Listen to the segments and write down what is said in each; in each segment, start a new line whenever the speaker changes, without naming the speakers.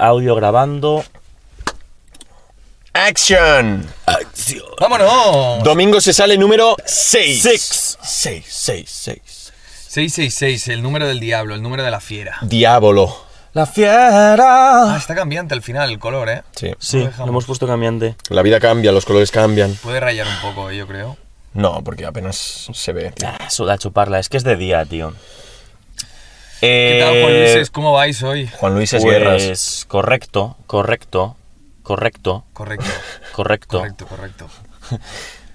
audio grabando.
¡Action!
¡Acción!
¡Vámonos!
Domingo se sale número 6.
Six.
6, 6, 6.
666, el número del diablo, el número de la fiera.
Diablo.
La
Ah,
fiera.
está cambiante al final el color, ¿eh?
Sí.
Sí,
Lo
hemos puesto cambiante.
La vida cambia, los colores cambian.
Puede rayar un poco, eh, yo creo.
No, porque apenas se ve.
Ah, suda chuparla, es que es de día, tío.
¿Qué tal, Juan
Eh,
Luis? ¿Cómo vais hoy?
Juan Luis es guerras.
Pues correcto, correcto, correcto,
Correcto,
correcto.
correcto, correcto.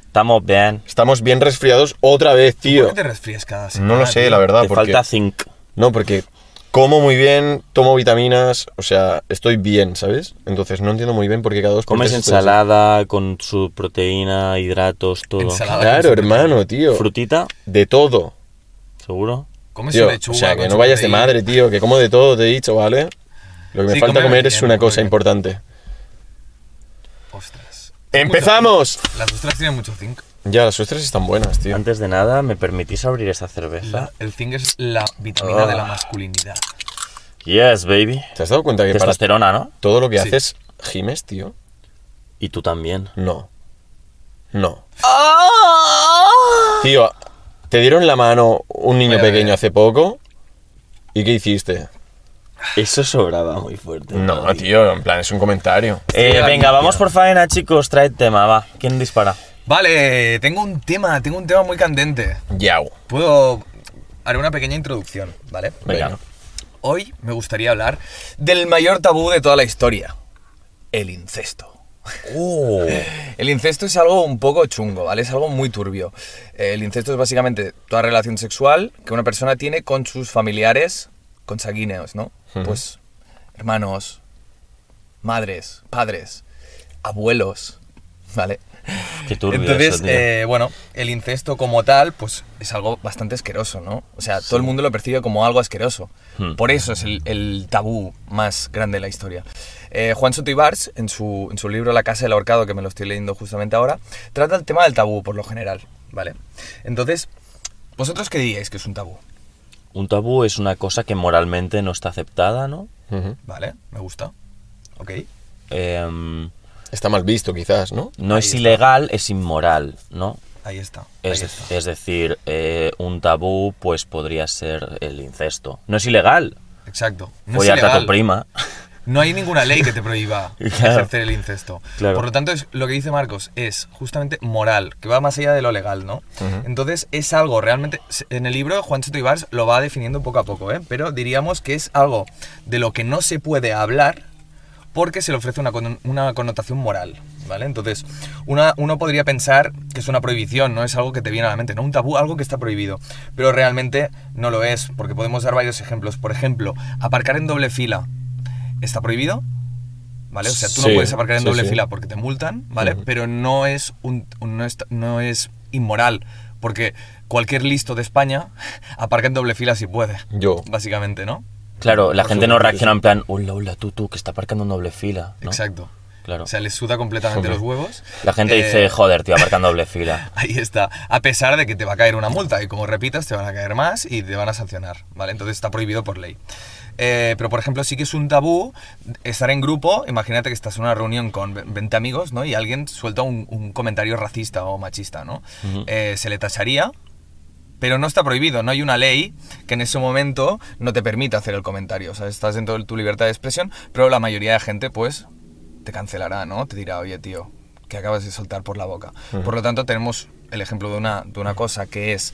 Estamos bien.
Estamos bien resfriados otra vez,
¿Por
tío.
qué te resfrías cada semana?
No lo sé,
tío?
la verdad.
Te
porque...
falta zinc.
No, porque como muy bien, tomo vitaminas, o sea, estoy bien, ¿sabes? Entonces no entiendo muy bien por qué cada dos por
Comes
estoy
ensalada con su proteína, hidratos, todo.
Ensalada.
Claro, hermano, tío.
Frutita,
De todo.
seguro.
Comes
Tío,
su
o
lechuga
sea, que no vayas de madre, tío, que como de todo, te he dicho, ¿vale? Lo que me
Sí,
falta
come
comer es
bien,
una
come
cosa
bien.
importante.
Ostras.
¡Empezamos!
Las ostras tienen mucho zinc.
Ya, las ostras están buenas, tío.
Antes de nada, ¿me permitís abrir esta cerveza?
La- el zinc es la vitamina
Ah.
de la masculinidad.
Yes, baby.
¿Te has dado cuenta que para
Testosterona, ¿no?
todo lo que
Sí.
haces gimes, tío?
Y tú también.
No. No. Tío, te dieron la mano un niño
Voy a ver.
pequeño hace poco. ¿Y qué hiciste?
Eso sobraba muy fuerte.
No, tío, en plan, es un comentario.
Eh, venga, vamos
tío.
por faena, chicos. Trae tema, va. ¿Quién dispara?
Vale, tengo un tema, tengo un tema muy candente.
Yao.
Puedo... Haré una pequeña introducción, ¿vale?
Venga.
Hoy me gustaría hablar del mayor tabú de toda la historia. El incesto.
Oh.
El incesto es algo un poco chungo, ¿vale? Es algo muy turbio. Eh, El incesto es básicamente toda relación sexual que una persona tiene con sus familiares consanguíneos, ¿no? Pues hermanos, madres, padres, abuelos, ¿vale?
Qué turbio
Entonces,
eso, tío.
eh, bueno, el incesto como tal, pues es algo bastante asqueroso, ¿no? O sea, todo el mundo lo percibe como algo asqueroso.
Hmm.
Por eso es el, el tabú más grande de la historia. Eh, Juan Soto Ibars, en su, en su libro La Casa del Ahorcado, que me lo estoy leyendo justamente ahora, trata el tema del tabú por lo general, ¿vale? Entonces, ¿vosotros qué diríais que es un tabú?
Un tabú es una cosa que moralmente no está aceptada, ¿no?
¿Vale? Me gusta. ¿Ok?
Em,
Está mal visto, quizás, ¿no?
no
Ahí
es
está.
ilegal, es inmoral, ¿no?
Ahí está. ahí
Es,
está.
es decir, eh, un tabú pues podría ser el incesto. No es ilegal.
Exacto. No es
Follarte a tu prima.
No hay ninguna ley que te prohíba
Claro.
ejercer el incesto.
Claro.
Por lo tanto, es, lo que dice Marcos es justamente moral, que va más allá de lo legal, ¿no? Entonces, es algo realmente. En el libro, Juan Soto Ibars lo va definiendo poco a poco, ¿eh? Pero diríamos que es algo de lo que no se puede hablar porque se le ofrece una, una connotación moral, ¿vale? Entonces, una, uno podría pensar que es una prohibición, no es algo que te viene a la mente, ¿no? Un tabú, algo que está prohibido, pero realmente no lo es, porque podemos dar varios ejemplos. Por ejemplo, aparcar en doble fila, ¿está prohibido? ¿Vale? O sea, tú no puedes aparcar en
sí,
doble
sí.
fila porque te multan, ¿vale? Pero no es, un, un- no, es, no es inmoral, porque cualquier listo de España aparca en doble fila si puede,
Yo.
básicamente, ¿no?
Claro, la gente no reacciona en plan, hola, hola, tú, tú, que está aparcando en doble fila. ¿no?
Exacto.
Claro.
O sea, les suda completamente los huevos.
la gente
Eh,
dice, joder, tío, aparcando doble fila.
Ahí está. A pesar de que te va a caer una multa y como repitas te van a caer más y te van a sancionar, ¿vale? Entonces está prohibido por ley. Eh, pero por ejemplo sí que es un tabú estar en grupo, imagínate que estás en una reunión con ve- 20 amigos, ¿no? Y alguien suelta un, un comentario racista o machista, ¿no? Eh, se le tacharía, pero no está prohibido, no hay una ley que en ese momento no te permita hacer el comentario. O sea, estás dentro de tu libertad de expresión, pero la mayoría de gente, pues, te cancelará, ¿no? Te dirá, oye, tío, que acabas de soltar por la boca. Por lo tanto, tenemos el ejemplo de una, de una cosa que es,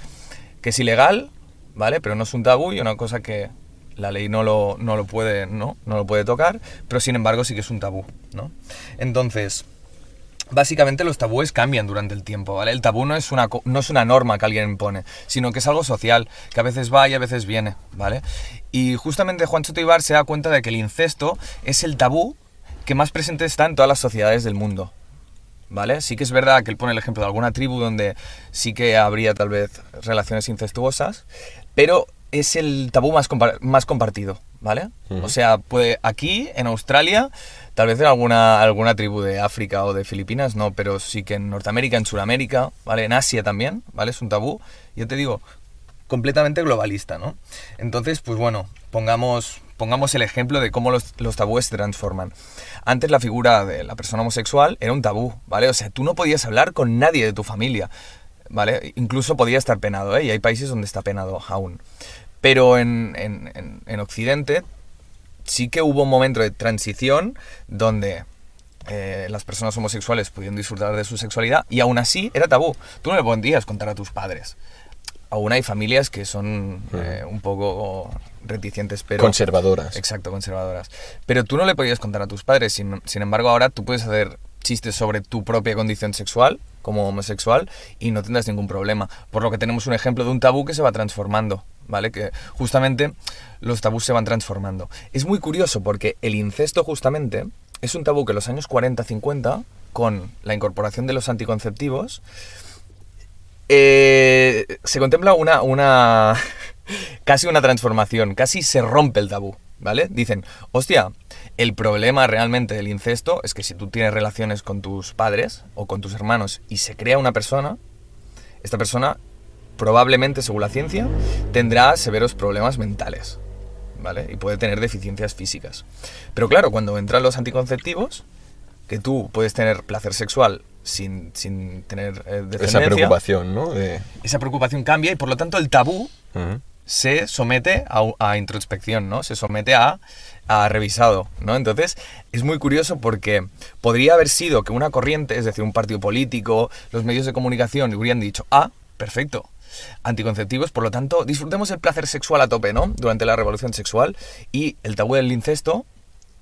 que es ilegal, ¿vale? Pero no es un tabú y una cosa que la ley no lo, no lo puede, ¿no? No lo puede tocar, pero sin embargo sí que es un tabú, ¿no? Entonces, básicamente los tabúes cambian durante el tiempo, ¿vale? El tabú no es, una, no es una norma que alguien impone, sino que es algo social, que a veces va y a veces viene, ¿vale? Y justamente Juan Soto Ibar se da cuenta de que el incesto es el tabú que más presente está en todas las sociedades del mundo, ¿vale? Sí que es verdad que él pone el ejemplo de alguna tribu donde sí que habría tal vez relaciones incestuosas, pero es el tabú más, compa- más compartido, ¿vale? O sea, puede aquí, en Australia, tal vez en alguna, alguna tribu de África o de Filipinas, no, pero sí que en Norteamérica, en Sudamérica, ¿vale? En Asia también, ¿vale? Es un tabú. Yo te digo, completamente globalista, ¿no? Entonces, pues bueno, pongamos, pongamos el ejemplo de cómo los, los tabúes se transforman. Antes la figura de la persona homosexual era un tabú, ¿vale? O sea, tú no podías hablar con nadie de tu familia, ¿vale? Incluso podía estar penado, ¿eh? Y hay países donde está penado aún. Pero en, en- en- en Occidente sí que hubo un momento de transición donde eh, las personas homosexuales podían disfrutar de su sexualidad y aún así era tabú. Tú no le podías contar a tus padres. Aún hay familias que son eh, un poco reticentes, pero...
Conservadoras.
Exacto, conservadoras. Pero tú no le podías contar a tus padres, sin, sin embargo ahora tú puedes hacer chistes sobre tu propia condición sexual como homosexual y no tendrás ningún problema. Por lo que tenemos un ejemplo de un tabú que se va transformando, ¿vale? Que justamente los tabús se van transformando. Es muy curioso porque el incesto justamente es un tabú que en los años 40-50, con la incorporación de los anticonceptivos, eh, se contempla una, una casi una transformación, casi se rompe el tabú, ¿vale? Dicen, hostia, el problema realmente del incesto es que si tú tienes relaciones con tus padres o con tus hermanos y se crea una persona, esta persona probablemente, según la ciencia, tendrá severos problemas mentales, ¿vale? Y puede tener deficiencias físicas. Pero claro, cuando entran los anticonceptivos, que tú puedes tener placer sexual sin, sin tener eh,
Esa preocupación, ¿no? De...
esa preocupación cambia y por lo tanto el tabú se somete a, a introspección, ¿no? Se somete a, a revisado, ¿no? Entonces, es muy curioso porque podría haber sido que una corriente, es decir, un partido político, los medios de comunicación hubieran dicho, ah, perfecto, anticonceptivos, por lo tanto, disfrutemos el placer sexual a tope, ¿no? Durante la revolución sexual y el tabú del incesto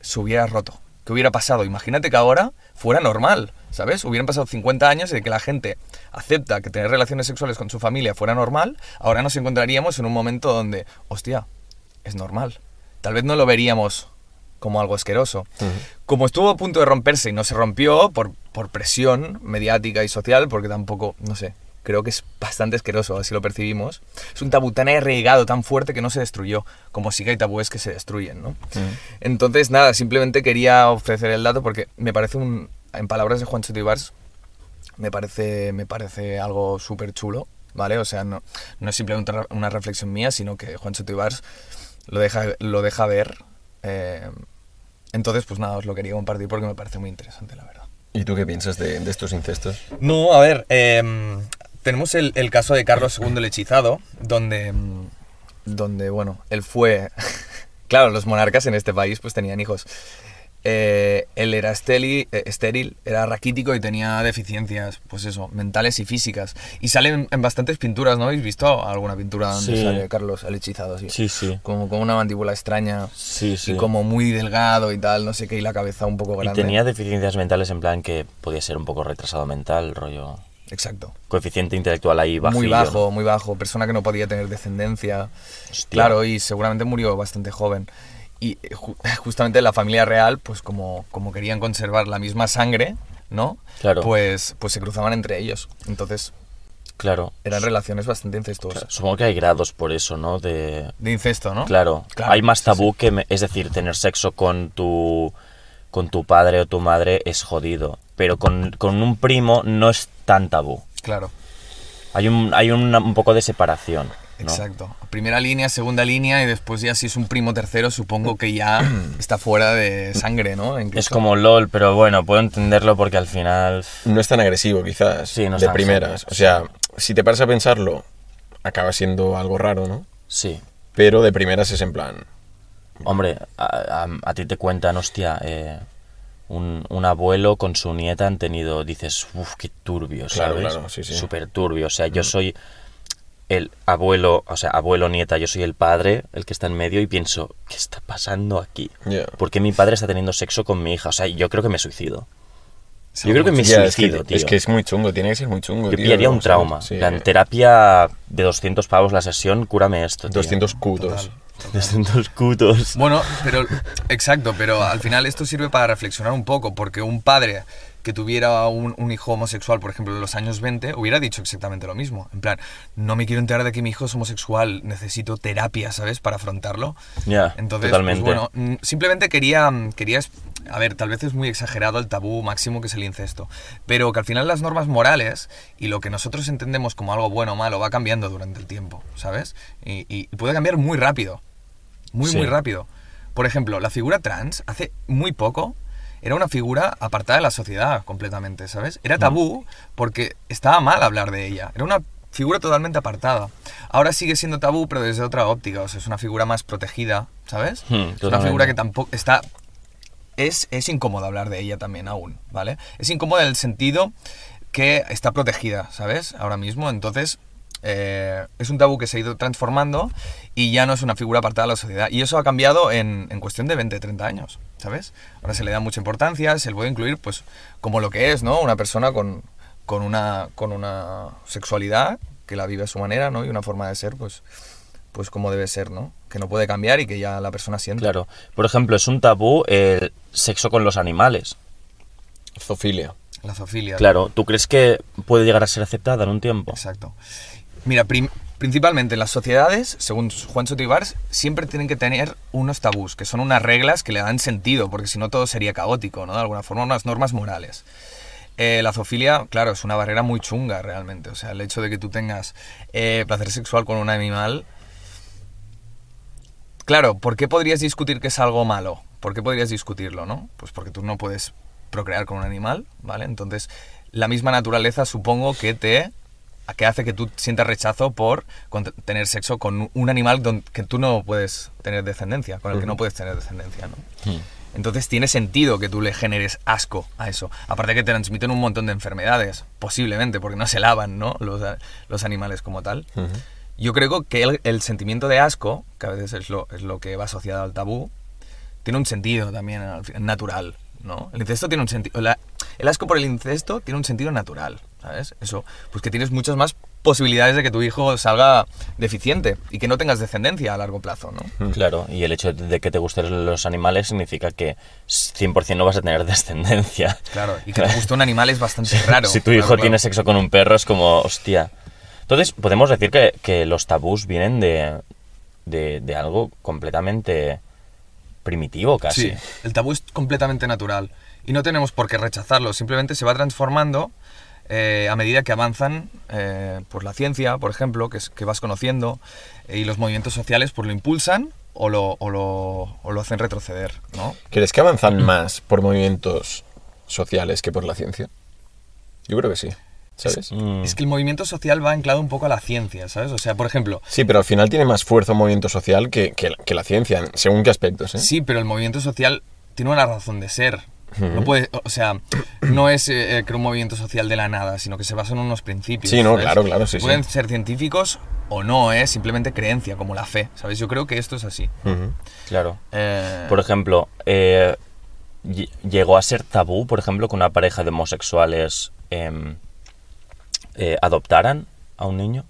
se hubiera roto. ¿Qué hubiera pasado? Imagínate que ahora fuera normal, ¿sabes? Hubieran pasado 50 años de que la gente acepta que tener relaciones sexuales con su familia fuera normal, ahora nos encontraríamos en un momento donde, hostia, es normal. Tal vez no lo veríamos como algo asqueroso. Como estuvo a punto de romperse y no se rompió por, por presión mediática y social, porque tampoco, no sé, creo que es bastante asqueroso, así lo percibimos. Es un tabú tan arraigado, tan fuerte que no se destruyó, como sí que hay tabúes que se destruyen, ¿no? Entonces, nada, simplemente quería ofrecer el dato porque me parece un, en palabras de Juan Ibars, me parece, me parece algo súper chulo, ¿vale? O sea, no, no es simplemente una- reflexión mía, sino que Juan Ibars lo deja, lo deja ver. eh, entonces, pues nada, os lo quería compartir porque me parece muy interesante, la verdad.
¿Y tú qué piensas de, de estos incestos?
No, a ver, em, tenemos el, el caso de Carlos II el hechizado, donde, em, donde, bueno, él fue... claro, los monarcas en este país pues tenían hijos. Eh, él era esteli- eh, estéril, era raquítico y tenía deficiencias, pues eso, mentales y físicas. Y salen en bastantes pinturas, ¿no? ¿Habéis visto alguna pintura donde
Sí.
sale Carlos el hechizado así?
Sí, sí.
Como con una mandíbula extraña
Sí, sí.
y como muy delgado y tal, no sé qué, y la cabeza un poco
Y
grande.
tenía deficiencias mentales en plan que podía ser un poco retrasado mental, rollo.
Exacto.
Coeficiente intelectual ahí bajo.
muy bajo, muy bajo, persona que no podía tener descendencia. Claro, y seguramente murió bastante joven. Y eh, ju- justamente la familia real, pues como, como querían conservar la misma sangre, ¿no?
Claro.
Pues, pues se cruzaban entre ellos. Entonces
Claro.
eran relaciones bastante incestuosas.
Supongo que hay grados por eso, ¿no? De.
De incesto, ¿no?
Claro,
Claro,
hay más
sí,
tabú que, me- es decir, tener sexo con tu, con tu padre o tu madre es jodido, pero con, con un primo no es tan tabú.
Claro,
Hay un, hay un poco de separación, ¿no?
exacto. Primera línea, segunda línea y después ya si es un primo tercero supongo que ya está fuera de sangre, ¿no? Incluso.
Es como LOL, pero bueno, puedo entenderlo porque al final...
No es tan agresivo, quizás,
Sí, no es
de
tan
primeras.
agresivo,
O sea, si te paras a pensarlo, acaba siendo algo raro, ¿no?
Sí.
Pero de primeras es en plan...
Hombre, a, a- a ti te cuentan, hostia, eh, un, un abuelo con su nieta han tenido, dices, uff, qué turbio, ¿sabes?
claro, sí, sí.
Súper turbio. O sea, yo soy el abuelo, o sea, abuelo-nieta, yo soy el padre, el que está en medio, y pienso, ¿qué está pasando aquí?
Ya.
¿Por qué mi padre está teniendo sexo con mi hija? O sea, yo creo que me suicido.
Sí,
yo creo que me
Ya, es, que,
suicido, tío.
es que es muy chungo, tiene que ser muy chungo.
yo
tío,
pillaría un trauma.
Sí.
La terapia de 200 pavos la sesión, cúrame esto, tío.
200 cutos.
200 cutos.
Bueno, pero exacto, pero al final esto sirve para reflexionar un poco, porque un padre que tuviera un, un hijo homosexual, por ejemplo, en los años 20, hubiera dicho exactamente lo mismo. En plan, no me quiero enterar de que mi hijo es homosexual, necesito terapia, ¿sabes? Para afrontarlo.
Ya,
Entonces, pues,
totalmente.
bueno, mm, simplemente quería, mm, quería, a ver, tal vez es muy exagerado el tabú máximo que es el incesto, pero que al final las normas morales y lo que nosotros entendemos como algo bueno o malo va cambiando durante el tiempo, ¿sabes? Y, y puede cambiar muy rápido, muy,
Sí.
muy rápido. por ejemplo, la figura trans hace muy poco era una figura apartada de la sociedad completamente, ¿sabes? Era tabú porque estaba mal hablar de ella. Era una figura totalmente apartada. Ahora sigue siendo tabú, pero desde otra óptica. O sea, es una figura más protegida, ¿sabes?
Hmm,
es una figura que tampoco está... Es, es incómodo hablar de ella también aún, ¿vale? Es incómodo en el sentido que está protegida, ¿sabes? Ahora mismo. Entonces, eh, es un tabú que se ha ido transformando y ya no es una figura apartada de la sociedad. Y eso ha cambiado en, en cuestión de 20, 30 años, ¿sabes? Ahora se le da mucha importancia, se le puede incluir, pues, como lo que es, ¿no? Una persona con, con, una, con una sexualidad que la vive a su manera, ¿no? Y una forma de ser, pues, pues como debe ser, ¿no? Que no puede cambiar y que ya la persona siente.
Claro. Por ejemplo, es un tabú el sexo con los animales.
Zoofilia.
La zoofilia.
Claro, ¿tú crees que puede llegar a ser aceptada en un tiempo?
Exacto. Mira, principalmente las sociedades, según Juan Sotibars, siempre tienen que tener unos tabús, que son unas reglas que le dan sentido, porque si no todo sería caótico, ¿no? De alguna forma, unas normas morales. Eh, la zoofilia, claro, es una barrera muy chunga realmente. O sea, el hecho de que tú tengas eh, placer sexual con un animal. Claro, ¿por qué podrías discutir que es algo malo? ¿Por qué podrías discutirlo, no? Pues porque tú no puedes procrear con un animal, ¿vale? Entonces, la misma naturaleza supongo que te que hace que tú sientas rechazo por tener sexo con un animal don- que tú no puedes tener descendencia, con el que no puedes tener descendencia, ¿no?
Hmm.
Entonces tiene sentido que tú le generes asco a eso. Aparte que te transmiten un montón de enfermedades, posiblemente, porque no se lavan, ¿no? Los, animales como tal. Yo creo que el, el sentimiento de asco, que a veces es lo, es lo que va asociado al tabú, tiene un sentido también natural, ¿no? El incesto tiene un sentido... El asco por el incesto tiene un sentido natural, ¿sabes? Eso, pues que tienes muchas más posibilidades de que tu hijo salga deficiente y que no tengas descendencia a largo plazo, ¿no?
Claro, y el hecho de que te gusten los animales significa que 100% no vas a tener descendencia.
Claro, y que te guste un animal es bastante raro.
si tu
claro,
hijo
claro.
tiene sexo con un perro es como, hostia. Entonces, podemos decir que, que los tabús vienen de, de, de algo completamente primitivo casi.
Sí, el tabú es completamente natural y no tenemos por qué rechazarlo, simplemente se va transformando eh, a medida que avanzan eh, pues la ciencia, por ejemplo, que, es, que vas conociendo, eh, y los movimientos sociales pues lo impulsan o lo, o lo, o lo hacen retroceder, ¿no?
¿Crees que avanzan más por movimientos sociales que por la ciencia? Yo creo que sí. ¿Sabes?
Mm,
Es que el movimiento social va anclado un poco a la ciencia, ¿sabes? O sea, por ejemplo,
Sí, pero al final tiene más fuerza un movimiento social que, que, que la ciencia, según qué aspectos, ¿eh?
Sí, pero el movimiento social tiene una razón de ser. No puede, o sea, no es eh, que un movimiento social de la nada, sino que se basa en unos principios.
Sí, no,
¿sabes?
claro, claro, sí, sí.
Pueden ser científicos o no, es simplemente creencia, como la fe, ¿sabes? Yo creo que esto es así.
Claro.
Eh,
Por ejemplo, eh, ll- llegó a ser tabú, por ejemplo, que una pareja de homosexuales em, eh, adoptaran a un niño.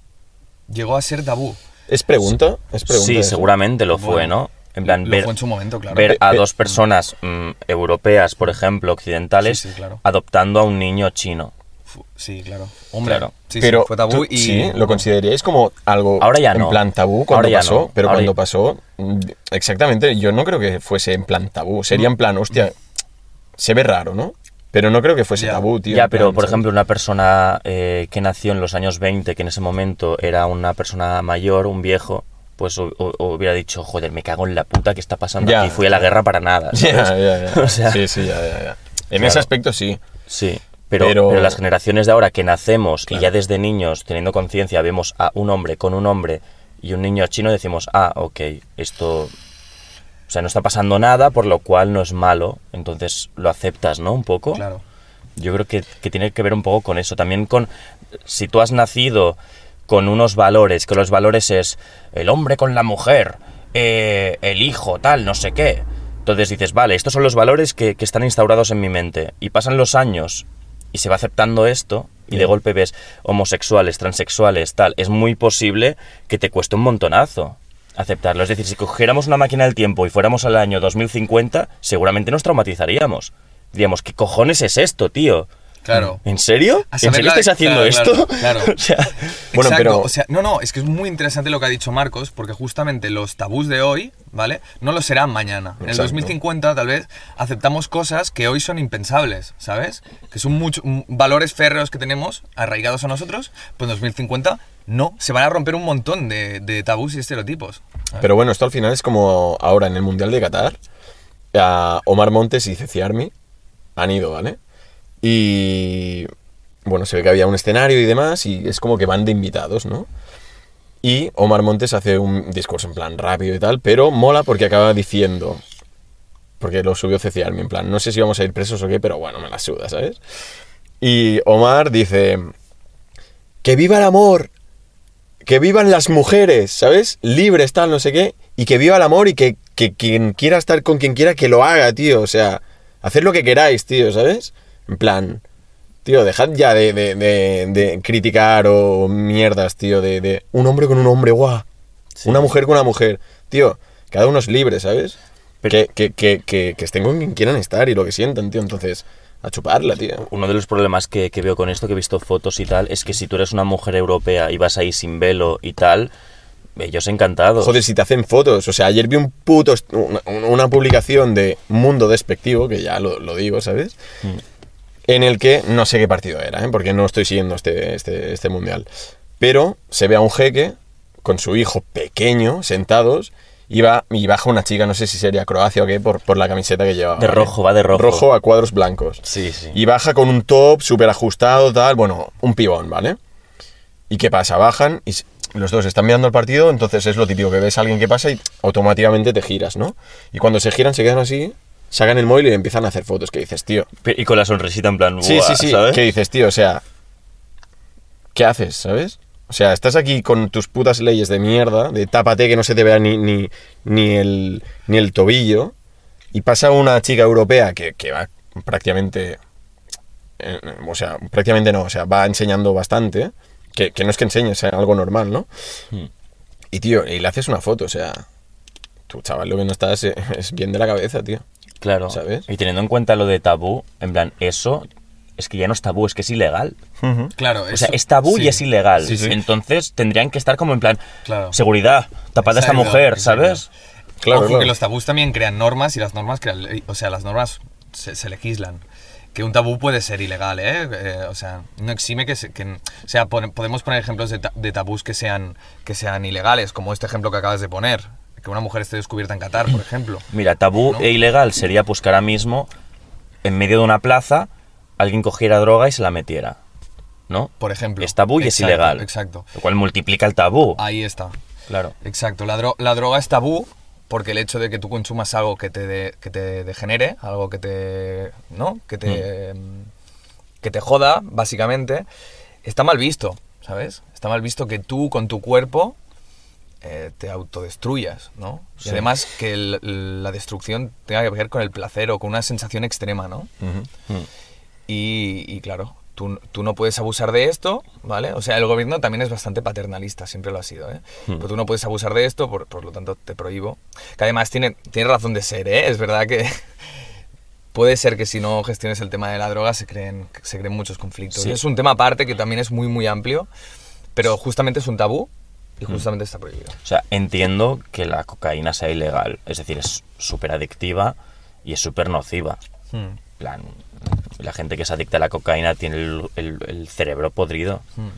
llegó a ser tabú.
¿Es pregunta? ¿Es pregunta
Sí,
eso?
seguramente lo fue, ¿no? En plan,
lo
ver,
fue en su momento, claro.
ver a
Pe- pe-
dos personas mm, europeas, por ejemplo, occidentales,
Sí, sí, claro.
adoptando a un niño chino.
Sí, claro. Hombre,
Claro.
sí, sí,
pero
fue tabú
tú-
y...
sí, lo consideraríais como algo
Ahora ya
en
no.
plan tabú cuando
Ahora ya
pasó,
no.
pero
Ahora
cuando
ya-
pasó, mm, exactamente, yo no creo que fuese en plan tabú, sería en plan, hostia, se ve raro, ¿no? Pero no creo que fuese
Ya.
tabú, tío.
ya, pero
plan,
por
¿sabes?
ejemplo, una persona eh, que nació en los años 20, que en ese momento era una persona mayor, un viejo, pues hu- hubiera dicho, joder, me cago en la puta que está pasando
Ya.
aquí, fui a la guerra para nada.
Ya,
¿sabes?
ya, ya.
O sea,
sí, sí, ya, ya, ya. En
Claro.
ese aspecto sí.
Sí, pero,
Pero-
pero las generaciones de ahora que nacemos
Claro.
y ya desde niños, teniendo conciencia, vemos a un hombre con un hombre y un niño chino, decimos, ah, ok, esto... O sea, no está pasando nada, por lo cual no es malo, entonces lo aceptas, ¿no? Un poco.
Claro.
Yo creo que, que tiene que ver un poco con eso. También con, si tú has nacido con unos valores, que los valores es el hombre con la mujer, eh, el hijo, tal, no sé qué. Entonces dices, vale, estos son los valores que, que están instaurados en mi mente. Y pasan los años y se va aceptando esto y de golpe ves homosexuales, transexuales, tal. Es muy posible que te cueste un montonazo aceptarlo. Es decir, si cogiéramos una máquina del tiempo y fuéramos al año 2050, seguramente nos traumatizaríamos. Diríamos, ¿qué cojones es esto, tío?
Claro.
¿En serio? ¿En serio
la
estáis haciendo
claro,
esto?
claro, claro.
o sea,
Bueno,
Exacto,
pero-
o sea, no, no, es que es muy interesante lo que ha dicho Marcos, porque justamente los tabús de hoy, ¿vale? No lo serán mañana. En el
Exacto.
2050 tal vez aceptamos cosas que hoy son impensables, ¿sabes? Que son muchos valores férreos que tenemos arraigados a nosotros, pues en 2050 no, se van a romper un montón de, de tabús y estereotipos.
Pero bueno, esto al final es como ahora en el Mundial de Qatar. a Omar Montes y Ceci Army han ido, ¿vale? Y bueno, se ve que había un escenario y demás y es como que van de invitados, ¿no? Y Omar Montes hace un discurso en plan rápido y tal, pero mola porque acaba diciendo, porque lo subió Ceci Army, en plan, no sé si vamos a ir presos o qué, pero bueno, me la suda, ¿sabes? Y Omar dice, que viva el amor, que vivan las mujeres, ¿sabes? Libres, tal, no sé qué. Y que viva el amor y que, que quien quiera estar con quien quiera, que lo haga, tío. O sea, hacer lo que queráis, tío, ¿sabes? En plan, tío, dejad ya de, de- de- de criticar o mierdas, tío, de, de un hombre con un hombre, guau.
Sí.
Una mujer con una mujer. Tío, cada uno es libre, ¿sabes?
Pero-
Que, que, que, que, que estén con quien quieran estar y lo que sientan, tío. Entonces, a chuparla, tío.
uno de los problemas que, que veo con esto, que he visto fotos y tal, es que si tú eres una mujer europea y vas ahí sin velo y tal, ellos encantados.
Joder, si te hacen fotos. O sea, ayer vi un puto. Una, una publicación de Mundo Despectivo, que ya lo, lo digo, ¿sabes? En el que no sé qué partido era, ¿eh? porque no estoy siguiendo este, este, este mundial. Pero se ve a un jeque con su hijo pequeño sentados y, va, y baja una chica, no sé si sería Croacia o qué, por, por la camiseta que lleva.
De rojo, va de rojo.
Rojo a cuadros blancos.
Sí, sí.
Y baja con un top súper ajustado, tal, bueno, un pibón, ¿vale? ¿Y qué pasa? Bajan y los dos están mirando el partido, entonces es lo típico, que ves a alguien que pasa y automáticamente te giras, ¿no? Y cuando se giran, se quedan así, sacan el móvil y empiezan a hacer fotos, que dices, tío.
Y con la sonrisita en plan,
Sí, sí, sí,
¿sabes?
¿qué dices, tío? O sea, ¿qué haces, sabes? O sea, estás aquí con tus putas leyes de mierda, de tápate que no se te vea ni, ni, ni, el, ni el tobillo, y pasa una chica europea que, que va prácticamente... eh, o sea, prácticamente no, o sea, va enseñando bastante, que, que no es que enseñe, sea algo normal, ¿no?
Hmm.
Y tío, y le haces una foto, o sea, tú chaval, lo que no estás es bien de la cabeza, tío.
Claro.
¿Sabes?
Y teniendo en cuenta lo de tabú, en plan, eso es que ya no es tabú, es que es ilegal.
Claro,
O sea, es tabú y es ilegal.
Sí, sí.
Entonces tendrían que estar como en plan,
Claro.
seguridad, tapad a esta mujer,
exacto.
¿sabes?
Claro,
Ojo,
claro.
que los tabús también crean normas y las normas crean o sea, las normas se, se legislan. Que un tabú puede ser ilegal, ¿eh? Eh, o sea, no exime que, se- que o sea, pon- podemos poner ejemplos de, de tabús que sean, que sean ilegales, como este ejemplo que acabas de poner, que una mujer esté descubierta en Qatar, por ejemplo.
Mira, tabú
¿No?
e ilegal sería pues que ahora mismo, en medio de una plaza, alguien cogiera droga y se la metiera. ¿No?
Por ejemplo.
Es tabú y es ilegal.
Exacto.
Lo cual multiplica el tabú.
Ahí está.
Claro.
Exacto, la, dro- la droga es tabú porque el hecho de que tú consumas algo que te, de- que te degenere, algo que te, ¿no? que, te, mm, que te joda, básicamente, está mal visto, ¿sabes? Está mal visto que tú con tu cuerpo eh, te autodestruyas, ¿no? Y
Sí.
además que el- la destrucción tenga que ver con el placer o con una sensación extrema, ¿no?
Ujú.
Mm.
Y, y claro, tú, tú no puedes abusar de esto, ¿vale? O sea, el gobierno también es bastante paternalista, siempre lo ha sido, ¿eh?
Hmm.
Pero tú no puedes abusar de esto, por, por lo tanto te prohíbo. Que además tiene, tiene razón de ser, ¿eh? Es verdad que puede ser que si no gestiones el tema de la droga se creen, se creen muchos conflictos.
Sí.
Es un tema aparte que también es muy, muy amplio, pero justamente es un tabú y
Hmm.
justamente está prohibido.
O sea, entiendo que la cocaína sea ilegal. Es decir, es súper adictiva y es súper nociva.
Hmm.
En plan, la gente que es adicta a la cocaína tiene el, el- el cerebro podrido.
Hmm.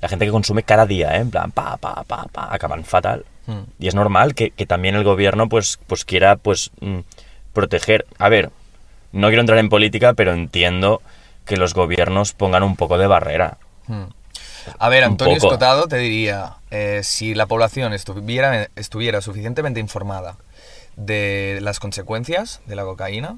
La gente que consume cada día, ¿eh? En plan, pa, pa, pa, pa, acaban fatal.
Hmm.
Y es normal que, que también el gobierno pues, pues quiera pues mm, proteger. A ver, no quiero entrar en política, pero entiendo que los gobiernos pongan un poco de barrera.
A ver, Antonio. Escotado te diría, eh, si la población estuviera, estuviera suficientemente informada de las consecuencias de la cocaína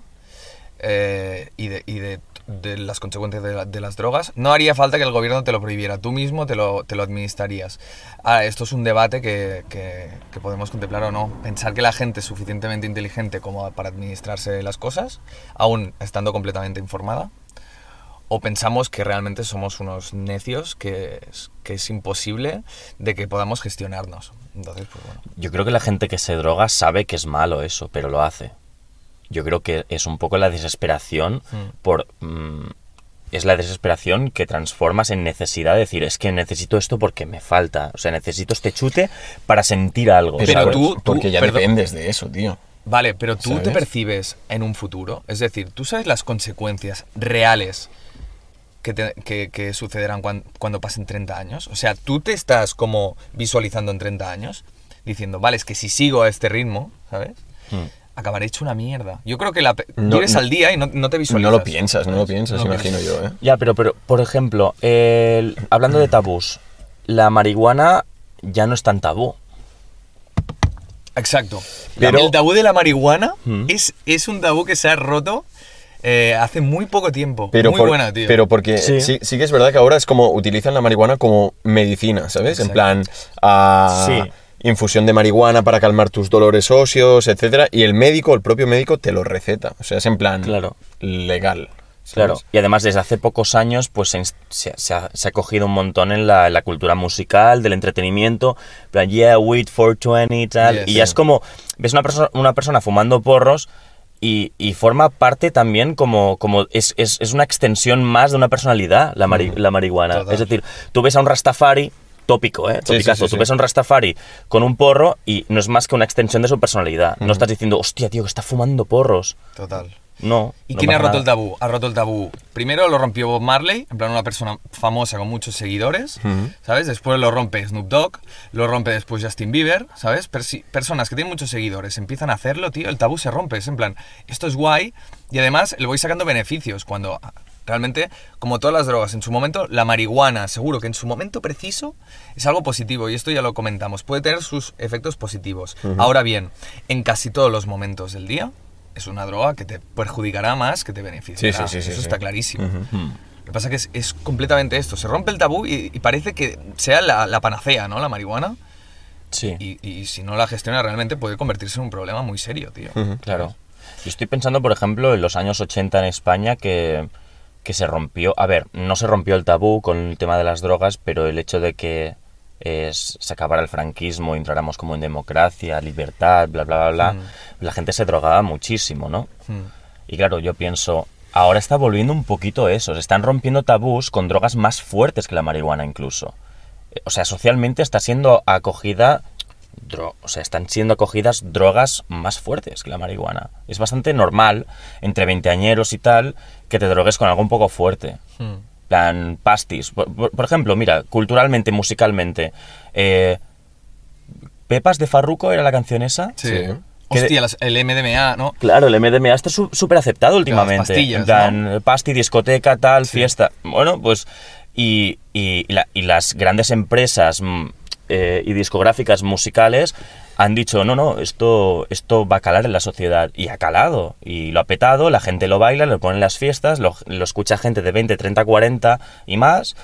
eh, y, de, y de- de las consecuencias de, la- de las drogas, no haría falta que el gobierno te lo prohibiera, tú mismo te lo, te lo administrarías. Ahora, esto es un debate que, que- que podemos contemplar o no. Pensar que la gente es suficientemente inteligente como para administrarse las cosas, aún estando completamente informada, o pensamos que realmente somos unos necios que es, que es imposible de que podamos gestionarnos. Entonces, pues bueno.
Yo creo que la gente que se droga sabe que es malo eso, pero lo hace. Yo creo que es un poco la desesperación
Hmm.
por mm, es la desesperación que transformas en necesidad de decir, es que necesito esto porque me falta. O sea, necesito este chute para sentir algo.
Pero
¿sabes?
tú-
Porque ya
perdón.
dependes de eso, tío.
Vale, pero tú te percibes en un futuro. Es decir, tú sabes las consecuencias reales que, te- que- que sucederán cuan- cuando pasen 30 años. O sea, tú te estás como visualizando en 30 años, diciendo, vale, es que si sigo a este ritmo, ¿sabes?
Hmm.
Acabaré hecho una mierda. Yo creo que la, pe-
No-
vives al día y no, no te visualizas.
No lo piensas, no lo piensas,
No lo
imagino
piensas.
yo, ¿eh?
Ya, pero, pero por ejemplo, el- hablando de tabús, la marihuana ya no es tan tabú.
Exacto.
Pero-
el tabú de la marihuana
Mm.
es, es un tabú que se ha roto eh, hace muy poco tiempo.
Pero,
muy
por-
buena, tío.
pero porque
Sí.
sí. sí, que es verdad que ahora es como utilizan la marihuana como medicina, ¿sabes? En plan, ah,
Sí.
infusión de marihuana para calmar tus dolores óseos, etcétera, y el médico, el propio médico, te lo receta. O sea, es en plan
Claro.
legal. ¿sabes?
Claro, y además desde hace pocos años pues se, ins- se- se ha, se ha cogido un montón en la, en la cultura musical, del entretenimiento, en plan, yeah, weed 420 y tal,
Yes.
y ya es como, ves una, perso- una persona fumando porros y, y forma parte también como, como es, es- es una extensión más de una personalidad, la, mari- la marihuana.
Total.
Es decir, tú ves a un rastafari, tópico, ¿eh?
Sí, sí,
Topicazo,
sí,
tú ves a un rastafari con un porro y no es más que una extensión de su personalidad. No estás diciendo, hostia, tío, que está fumando porros.
Total.
No.
¿Y
no
quién ha roto el tabú? Ha roto el tabú. Primero lo rompió Bob Marley, en plan una persona famosa con muchos seguidores. ¿sabes? Después lo rompe Snoop Dogg, lo rompe después Justin Bieber, ¿sabes? Persi- personas que tienen muchos seguidores empiezan a hacerlo, tío, el tabú se rompe. Es en plan, esto es guay y además le voy sacando beneficios cuando ah, realmente, como todas las drogas, en su momento, la marihuana, seguro que en su momento preciso es algo positivo y esto ya lo comentamos, puede tener sus efectos positivos. Ahora bien, en casi todos los momentos del día es una droga que te perjudicará más que te beneficiará.
Sí, sí, sí, sí,
Eso
sí.
está clarísimo.
Hmm.
Lo que pasa es que es, es completamente esto, se rompe el tabú y, y parece que sea la, la panacea, ¿no? La marihuana.
Sí.
Y, y si no la gestiona realmente puede convertirse en un problema muy serio, tío.
Claro. Yo estoy pensando, por ejemplo, en los años 80 en España que, que se rompió, a ver, no se rompió el tabú con el tema de las drogas, pero el hecho de que eh, se acabara el franquismo, entráramos como en democracia, libertad, bla, bla, bla, bla,
Mm.
la gente se drogaba muchísimo, ¿no?
Hmm.
Y claro, yo pienso, ahora está volviendo un poquito eso, se están rompiendo tabús con drogas más fuertes que la marihuana incluso. Eh, O sea, socialmente está siendo acogida, dro- o sea, están siendo acogidas drogas más fuertes que la marihuana. Es bastante normal, entre veinteañeros y tal, que te drogues con algo un poco fuerte.
Hmm.
Plan pastis. Por, por- por ejemplo, mira, culturalmente, musicalmente, eh, Pepas de Farruko era la canción esa.
Sí.
Que-
Hostia, las- el MDMA, ¿no?
Claro, el MDMA está su- súper aceptado últimamente.
pastillas,
en plan, pasti, discoteca, tal, fiesta. Bueno, pues. Y, y- y la- y las grandes empresas mm, eh, y discográficas musicales han dicho: no, no, esto, esto va a calar en la sociedad. Y ha calado. Y lo ha petado, la gente lo baila, lo pone en las fiestas, lo, lo escucha gente de 20, 30, 40 y más.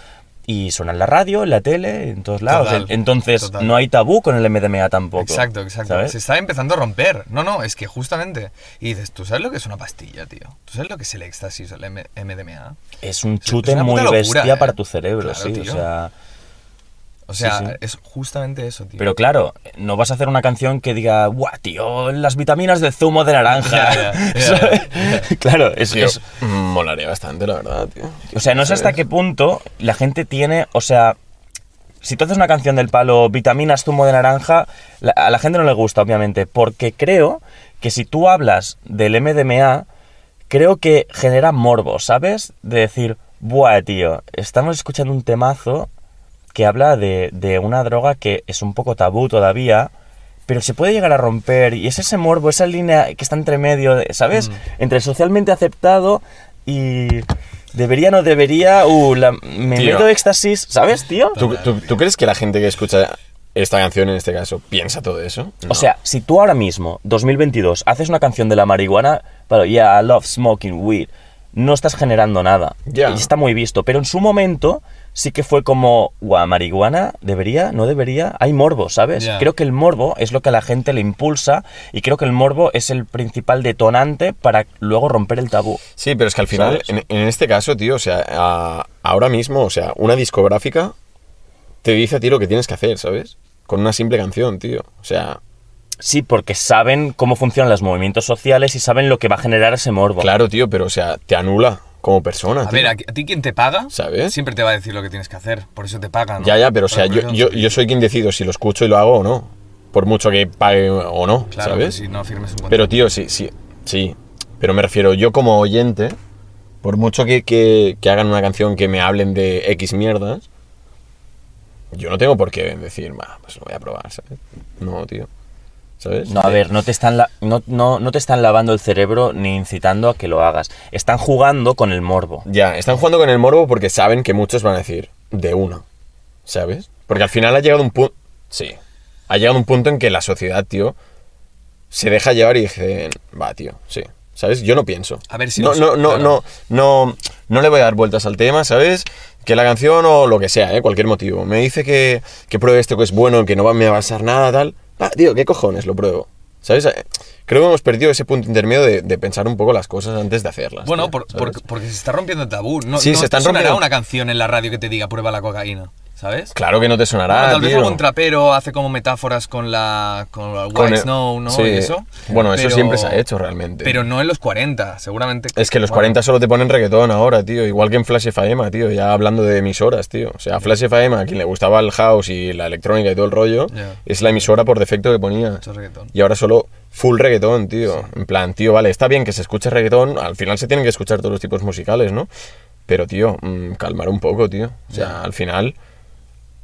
Y suena en la radio, en la tele, en todos lados.
Total,
Entonces,
total.
no hay tabú con el MDMA tampoco.
Exacto, exacto.
¿sabes?
Se está empezando a romper. No, no, es que justamente. Y dices, ¿tú sabes lo que es una pastilla, tío? ¿Tú sabes lo que es el éxtasis, el M- MDMA?
Es un
Es
chute
una
muy
locura,
bestia
¿eh?
para tu cerebro,
Claro,
sí.
tío.
O sea,
O sea,
Sí, sí.
es justamente eso, tío.
pero claro, no vas a hacer una canción que diga, ¡guau, tío! Las vitaminas del zumo de naranja. Claro, es,
Tío,
es-
molaría bastante, la verdad, tío.
O sea, no sé hasta qué punto la gente tiene. O sea, si tú haces una canción del palo vitaminas, zumo de naranja, la- a la gente no le gusta, obviamente. Porque creo que si tú hablas del MDMA, creo que genera morbo, ¿sabes? De decir, buah, tío, estamos escuchando un temazo que habla de, de una droga que es un poco tabú todavía, pero se puede llegar a romper. Y es ese morbo, esa línea que está entre medio, ¿sabes?
Mm.
Entre socialmente aceptado y debería, no debería, uh, la, me
Tío.
meto éxtasis, ¿sabes, tío?
¿Tú, tú, tú crees que la gente que escucha esta canción, en este caso, piensa todo eso?
O sea, si tú ahora mismo, 2022, haces una canción de la marihuana, pero yeah, I love smoking weed, no estás generando nada.
Ya.
Y está muy visto. Pero en su momento sí que fue como, guau, marihuana, ¿debería? ¿No debería? Hay morbo, ¿sabes? Creo que el morbo es lo que a la gente le impulsa y creo que el morbo es el principal detonante para luego romper el tabú.
Sí, pero es que al final, en, este caso, tío, o sea, a- ahora mismo, o sea, una discográfica te dice a ti lo que tienes que hacer, ¿sabes? Con una simple canción, tío. O sea,
Sí, porque saben cómo funcionan los movimientos sociales y saben lo que va a generar ese morbo.
claro, tío, pero o sea, te anula como persona.
A
tío.
ver, ¿a, ti quien te paga,
¿Sabes?
siempre te va a decir lo que tienes que hacer. Por eso te pagan. ¿no?
Ya, ya, pero o sea, yo, yo, yo soy quien decido si lo escucho y lo hago o no. Por mucho que pague o no,
Claro,
¿sabes?
pues si no firmes un contrato.
Pero tío, sí, sí, sí. Pero me refiero, yo como oyente, por mucho que, que- que hagan una canción que me hablen de X mierdas, yo no tengo por qué decir, va, pues lo voy a probar, ¿sabes? No, tío. ¿Sabes?
No, a ver, no te, están la- no, no, no te están lavando el cerebro ni incitando a que lo hagas. Están jugando con el morbo.
Ya, están jugando con el morbo porque saben que muchos van a decir, de una, ¿sabes? Porque al final ha llegado un punto... Sí. Ha llegado un punto en que la sociedad, tío, se deja llevar y dicen, va, tío, sí. ¿Sabes? Yo no pienso.
A ver si
no, no, no,
claro.
no, no, no le voy a dar vueltas al tema, ¿sabes? Que la canción o lo que sea, ¿eh? cualquier motivo. Me dice que, que pruebe esto que es bueno, que no va, me va a pasar nada, tal. Va, tío, ¿qué cojones? Lo pruebo. ¿Sabes? Eh, Creo que hemos perdido ese punto intermedio de, de pensar un poco las cosas antes de hacerlas.
Bueno,
tío,
por-
¿sabes?
por- porque se está rompiendo el tabú. No,
Sí,
no
se están rompiendo-
una canción en la radio que te diga prueba la cocaína, ¿sabes?
Claro que no te sonará,
Bueno, tal vez
tío.
algún trapero hace como metáforas con la con la
Con
White
el-
Snow, ¿no?
sí.
Y eso.
Bueno, eso siempre se ha hecho realmente.
Pero no en los 40, seguramente.
Es que los
bueno,
40 solo te ponen reggaetón ahora, tío. Igual que en Flash FM, tío. Ya hablando de emisoras, tío. O sea, Flash FM, a quien le gustaba el house y la electrónica y todo el rollo, es la emisora por defecto que ponía.
Mucho reggaetón.
Y ahora solo full reggaetón, tío. En plan, tío, vale, está bien que se escuche reggaetón. Al final se tienen que escuchar todos los tipos musicales, ¿no? Pero, tío, mm, calmar un poco, tío. O sea, al final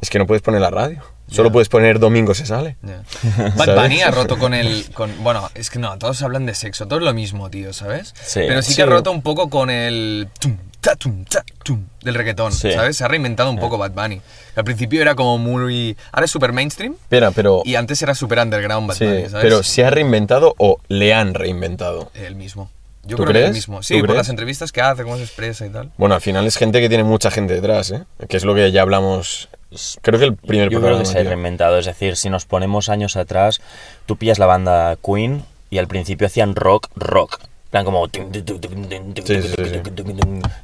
es que no puedes poner la radio. Solo puedes poner domingo se sale.
Bad. Bunny ha roto con el. Con, bueno, es que no, todos hablan de sexo, todo es lo mismo, tío, ¿sabes?
Sí.
Pero sí que ha roto un poco con el. tum, ta, tum, ta, tum, del reggaetón,
Sí.
¿sabes? Se ha reinventado un poco Bad Bunny. Al principio era como muy. Ahora es súper mainstream
Espera, pero...
y antes era súper underground Bad
Sí,
Bunny, ¿sabes?
pero ¿se ha reinventado o le han reinventado?
El mismo. Yo
¿Tú
creo que el
crees?
mismo.
¿Tú
Sí, por
crees?
las entrevistas que hace, cómo se expresa y tal.
Bueno, al final es gente que tiene mucha gente detrás, ¿eh? Que es lo que ya hablamos. Creo que el primer
Yo creo
programa.
que se ha reinventado. Es decir, si nos ponemos años atrás, tú pillas la banda Queen y al principio hacían rock, rock. En plan como...
Sí, sí, sí.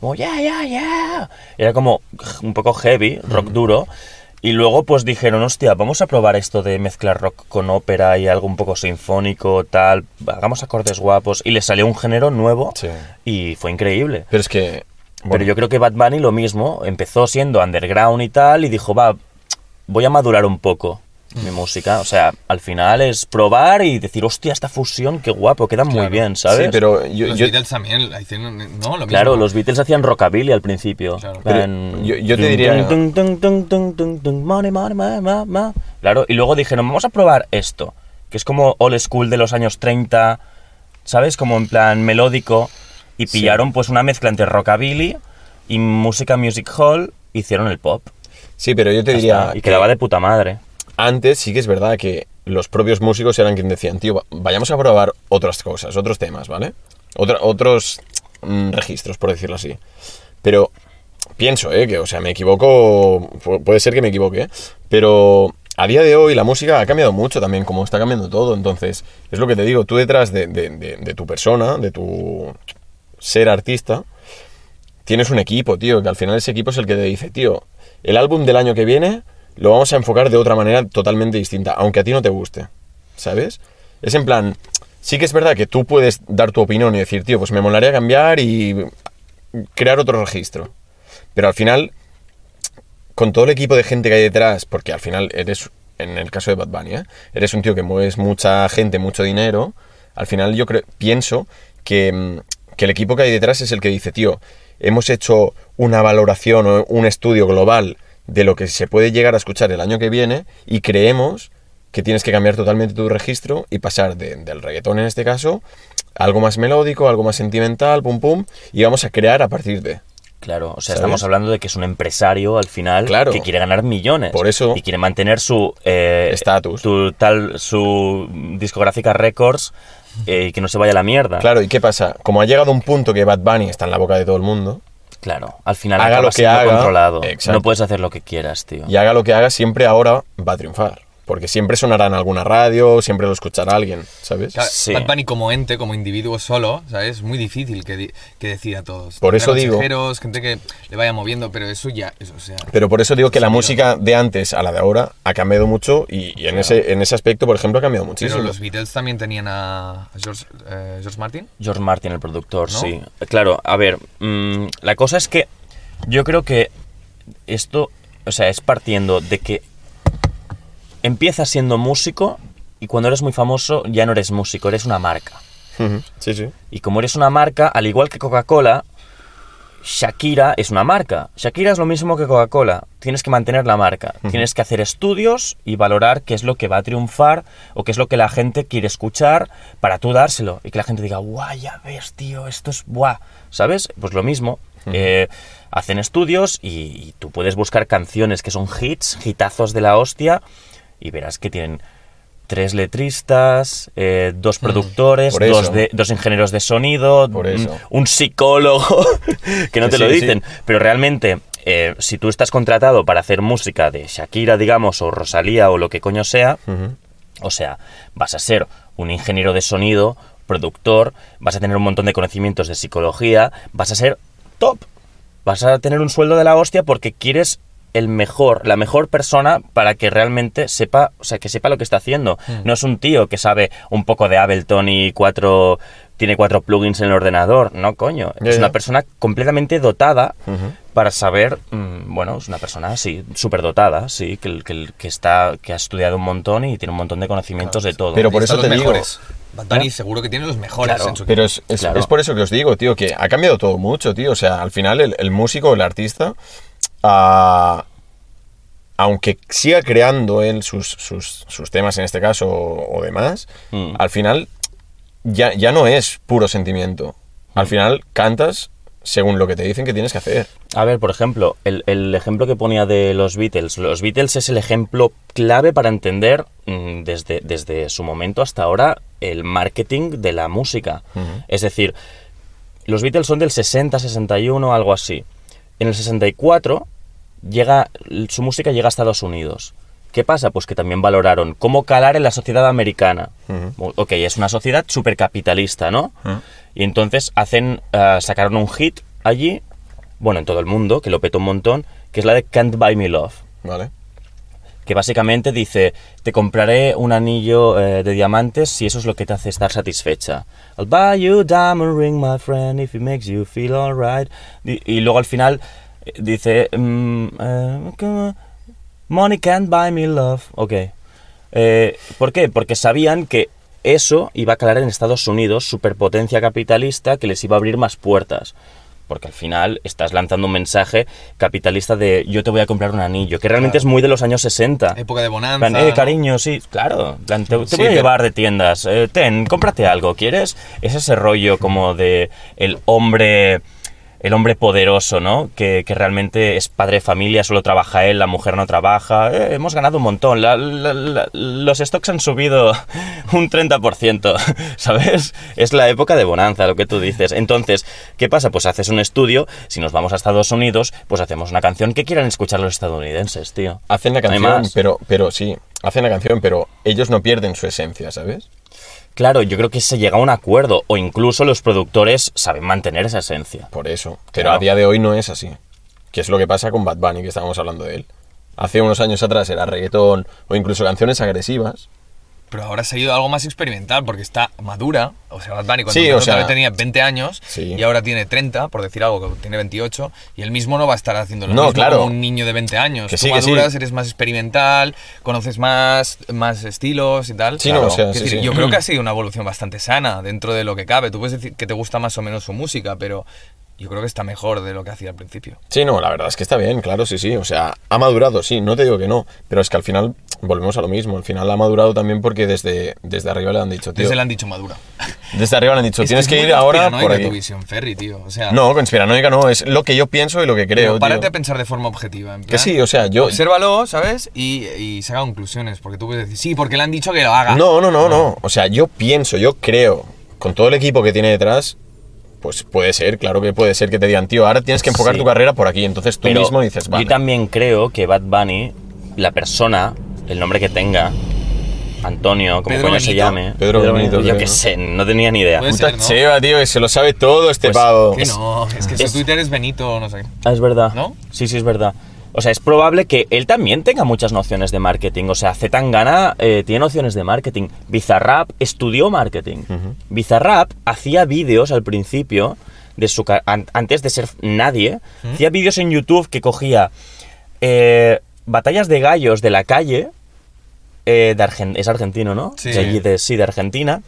Como, yeah, yeah, yeah. Era como un poco heavy, rock duro. Y luego pues dijeron, hostia, vamos a probar esto de mezclar rock con ópera y algo un poco sinfónico, tal. Hagamos acordes guapos. Y le salió un género nuevo
Sí.
y fue increíble.
Pero es que.
Pero yo creo que Bad Bunny lo mismo, empezó siendo underground y tal, y dijo, va, voy a madurar un poco mi música. O sea, al final es probar y decir, hostia, esta fusión, qué guapo, queda muy bien, ¿sabes?
Sí, pero yo,
los
yo,
Beatles también hicieron, ¿no? Lo mismo.
Claro, los Beatles hacían rockabilly al principio.
Claro.
En-
yo- yo te diría-.
Claro, y luego dijeron, vamos a probar esto, que es como old school de los años 30, ¿sabes? Como en plan melódico. Y
Sí.
pillaron pues una mezcla entre rockabilly y música music hall, hicieron el pop.
sí, pero yo te diría.
y
que
quedaba de puta madre.
Antes sí que es verdad que los propios músicos eran quienes decían, tío, va- vayamos a probar otras cosas, otros temas, ¿vale? Otros mm, registros, por decirlo así. Pero pienso, ¿eh? Que, o sea, me equivoco, pu- puede ser que me equivoque, ¿eh? pero a día de hoy la música ha cambiado mucho también, como está cambiando todo. Entonces, es lo que te digo, tú detrás de, de- de- de tu persona, de tu ser artista, tienes un equipo, tío, que al final ese equipo es el que te dice, tío, el álbum del año que viene lo vamos a enfocar de otra manera totalmente distinta, aunque a ti no te guste, ¿sabes? Es en plan, sí que es verdad que tú puedes dar tu opinión y decir, tío, pues me molaría cambiar y crear otro registro. Pero al final, con todo el equipo de gente que hay detrás, porque al final eres, en el caso de Bad Bunny, ¿eh? eres un tío que mueves mucha gente, mucho dinero, al final yo creo, pienso que, mm, que el equipo que hay detrás es el que dice, tío, hemos hecho una valoración o un estudio global de lo que se puede llegar a escuchar el año que viene y creemos que tienes que cambiar totalmente tu registro y pasar de- del reggaetón en este caso a algo más melódico, algo más sentimental, pum pum, y vamos a crear a partir de.
Claro, o sea,
¿Sabes?
estamos hablando de que es un empresario al final
Claro.
que quiere ganar millones.
Por eso-
Y quiere mantener su... eh,
Estatus.
tal, su discográfica Records eh, y que no se vaya a la mierda.
Claro, ¿y qué pasa? Como ha llegado un punto que Bad Bunny está en la boca de todo el mundo,
Claro, al final
Haga lo que
siendo
haga,
controlado.
exacto.
No puedes hacer lo que quieras, tío.
y haga lo que haga, siempre ahora va a triunfar. Porque siempre sonará en alguna radio, siempre lo escuchará alguien, ¿sabes?
Claro,
Sí.
Bad Bunny como ente, como individuo solo, ¿sabes? Es muy difícil que, que decida a todos.
Por
Tendrá
eso digo-
gente que le vaya moviendo, pero eso ya, eso, o sea...
Pero por eso digo que la música de antes a la de ahora ha cambiado mucho y, y en, ese, en ese aspecto, por ejemplo, ha cambiado
Pero
muchísimo.
los Beatles también tenían a a George, eh, George Martin.
George Martin, el productor,
¿No?
sí. Claro, a ver, mm, la cosa es que yo creo que esto, o sea, es partiendo de que empiezas siendo músico y cuando eres muy famoso ya no eres músico, eres una marca.
Ujú, Sí, sí.
Y como eres una marca, al igual que Coca-Cola, Shakira es una marca. Shakira es lo mismo que Coca-Cola. Tienes que mantener la marca. Tienes que hacer estudios y valorar qué es lo que va a triunfar o qué es lo que la gente quiere escuchar para tú dárselo. Y que la gente diga, guau, ya ves, tío, esto es guau. ¿Sabes? Pues lo mismo. Eh, hacen estudios y, y tú puedes buscar canciones que son hits, hitazos de la hostia, y verás que tienen tres letristas, eh, dos productores,
Por eso.
dos, de, dos ingenieros de sonido,
Por
un- psicólogo, que no
Que
te lo dicen.
sí.
Pero realmente, eh, si tú estás contratado para hacer música de Shakira, digamos, o Rosalía o lo que coño sea, o sea, vas a ser un ingeniero de sonido, productor, vas a tener un montón de conocimientos de psicología, vas a ser top. Vas a tener un sueldo de la hostia porque quieres el mejor, la mejor persona para que realmente sepa, o sea, que sepa lo que está haciendo. No es un tío que sabe un poco de Ableton y cuatro tiene cuatro plugins en el ordenador, no coño, es una persona completamente dotada para saber, mm, bueno, es una persona así, súper dotada, sí, que, que, que está que ha estudiado un montón y tiene un montón de conocimientos de todo.
Pero por eso te digo-
¿Eh?
seguro que tiene los mejores
Claro.
en su
Pero es, es-
Claro.
es por eso que os digo, tío, que ha cambiado todo mucho, tío. O sea, al final el, el músico, el artista, ah, aunque siga creando él sus, sus, sus temas en este caso o, o demás,
Mm.
al final ya, ya no es puro sentimiento. Al final cantas según lo que te dicen que tienes que hacer.
A ver, por ejemplo, el, el ejemplo que ponía de los Beatles. Los Beatles es el ejemplo clave para entender mm, desde, desde su momento hasta ahora el marketing de la música. Es decir, los Beatles son del 60, 61, algo así. En el 64 llega, su música llega a Estados Unidos. ¿Qué pasa? Pues que también valoraron cómo calar en la sociedad americana.
Ujú.
Ok, es una sociedad supercapitalista, ¿no? Y entonces hacen, eh, sacaron un hit allí, bueno, en todo el mundo, que lo petó un montón, que es la de Can't Buy Me Love.
¿Vale?
Que básicamente dice, te compraré un anillo eh, de diamantes si eso es lo que te hace estar satisfecha. I'll buy you a diamond ring, my friend, if it makes you feel alright. Y, y luego al final eh, dice, mm, eh, money can't buy me love. Ok. Eh, ¿Por qué? Porque sabían que eso iba a calar en Estados Unidos, superpotencia capitalista, que les iba a abrir más puertas. Porque al final estás lanzando un mensaje capitalista de yo te voy a comprar un anillo, que realmente
Claro.
es muy de los años 60.
Época de bonanza.
Plan, eh, cariño, sí, claro. plan, te, te
Sí,
voy a llevar de tiendas. eh, ten, cómprate algo, ¿quieres? Es ese rollo como de el hombre. El hombre poderoso, ¿no? Que, que realmente es padre de familia, solo trabaja él, la mujer no trabaja. Eh, hemos ganado un montón. la- la- la- los stocks han subido un 30%, ¿sabes? Es la época de bonanza, lo que tú dices. Entonces, ¿qué pasa? Pues haces un estudio. Si nos vamos a Estados Unidos, pues hacemos una canción que quieran escuchar los estadounidenses, tío.
Hacen la canción, pero, pero sí, hacen la canción, pero ellos no pierden su esencia, ¿sabes?
Claro, yo creo que se llega a un acuerdo o incluso los productores saben mantener esa esencia.
Por eso. Pero
Claro.
a día de hoy no es así. Que es lo que pasa con Bad Bunny, que estábamos hablando de él. Hace unos años atrás era reggaetón o incluso canciones agresivas.
Pero ahora se ha ido a algo más experimental porque está madura. O sea, Bad Bunny cuando
Sí, o sea-
tenía 20 años
Sí.
y ahora tiene 30, por decir algo, que tiene 28. Y él mismo no va a estar haciendo lo
No,
mismo
claro.
como un niño de 20 años.
Que
Tú
sí, que sí.
maduras, eres más experimental, conoces más, más estilos y tal.
Sí, no, o sea,
decir. Yo creo que ha sido una evolución bastante sana dentro de lo que cabe. Tú puedes decir que te gusta más o menos su música, pero yo creo que está mejor de lo que hacía al principio.
Sí, no, la verdad es que está bien, claro, sí, sí. O sea, ha madurado, sí, no te digo que no. Pero es que al final volvemos a lo mismo. Al final ha madurado también porque desde, desde arriba le han dicho, tío.
Desde le han dicho madura.
Desde arriba le han dicho,
Es
tienes
es
que ir ahora por aquí.
tu visión, Ferry, tío. O sea,
No, conspiranoica no, es lo que yo pienso y lo que creo.
Pero
tío.
párate a pensar de forma objetiva. en
Que
plan,
sí, o sea, yo.
Obsérvalo, ¿sabes? Y, y saca conclusiones. Porque tú puedes decir, sí, porque le han dicho que lo haga.
No, no, no, no. O sea, yo pienso, yo creo, con todo el equipo que tiene detrás, pues puede ser, claro que puede ser que te digan, tío, ahora tienes que enfocar
Sí.
tu carrera por aquí. Entonces tú
Pero
mismo dices, vale.
yo también creo que Bad Bunny, la persona, el nombre que tenga, Antonio, como
Pedro
coño se llame.
Pedro Benito,
Yo qué
¿no?
sé, no tenía ni idea.
Puta
ser, ¿no?
cheva, tío, que se lo sabe todo este
Pues,
pavo.
Que no, es que su
es-
Twitter es Benito, no sé.
Ah, es verdad.
¿No?
Sí, sí, es verdad. O sea, es probable que él también tenga muchas nociones de marketing. O sea, Zetangana eh, tiene nociones de marketing. Bizarrap estudió marketing. Bizarrap hacía vídeos al principio, de su an- antes de ser nadie, hacía vídeos en YouTube que cogía eh, batallas de gallos de la calle. eh, de Argen- es argentino, ¿no?
Sí.
De allí de- sí, de Argentina.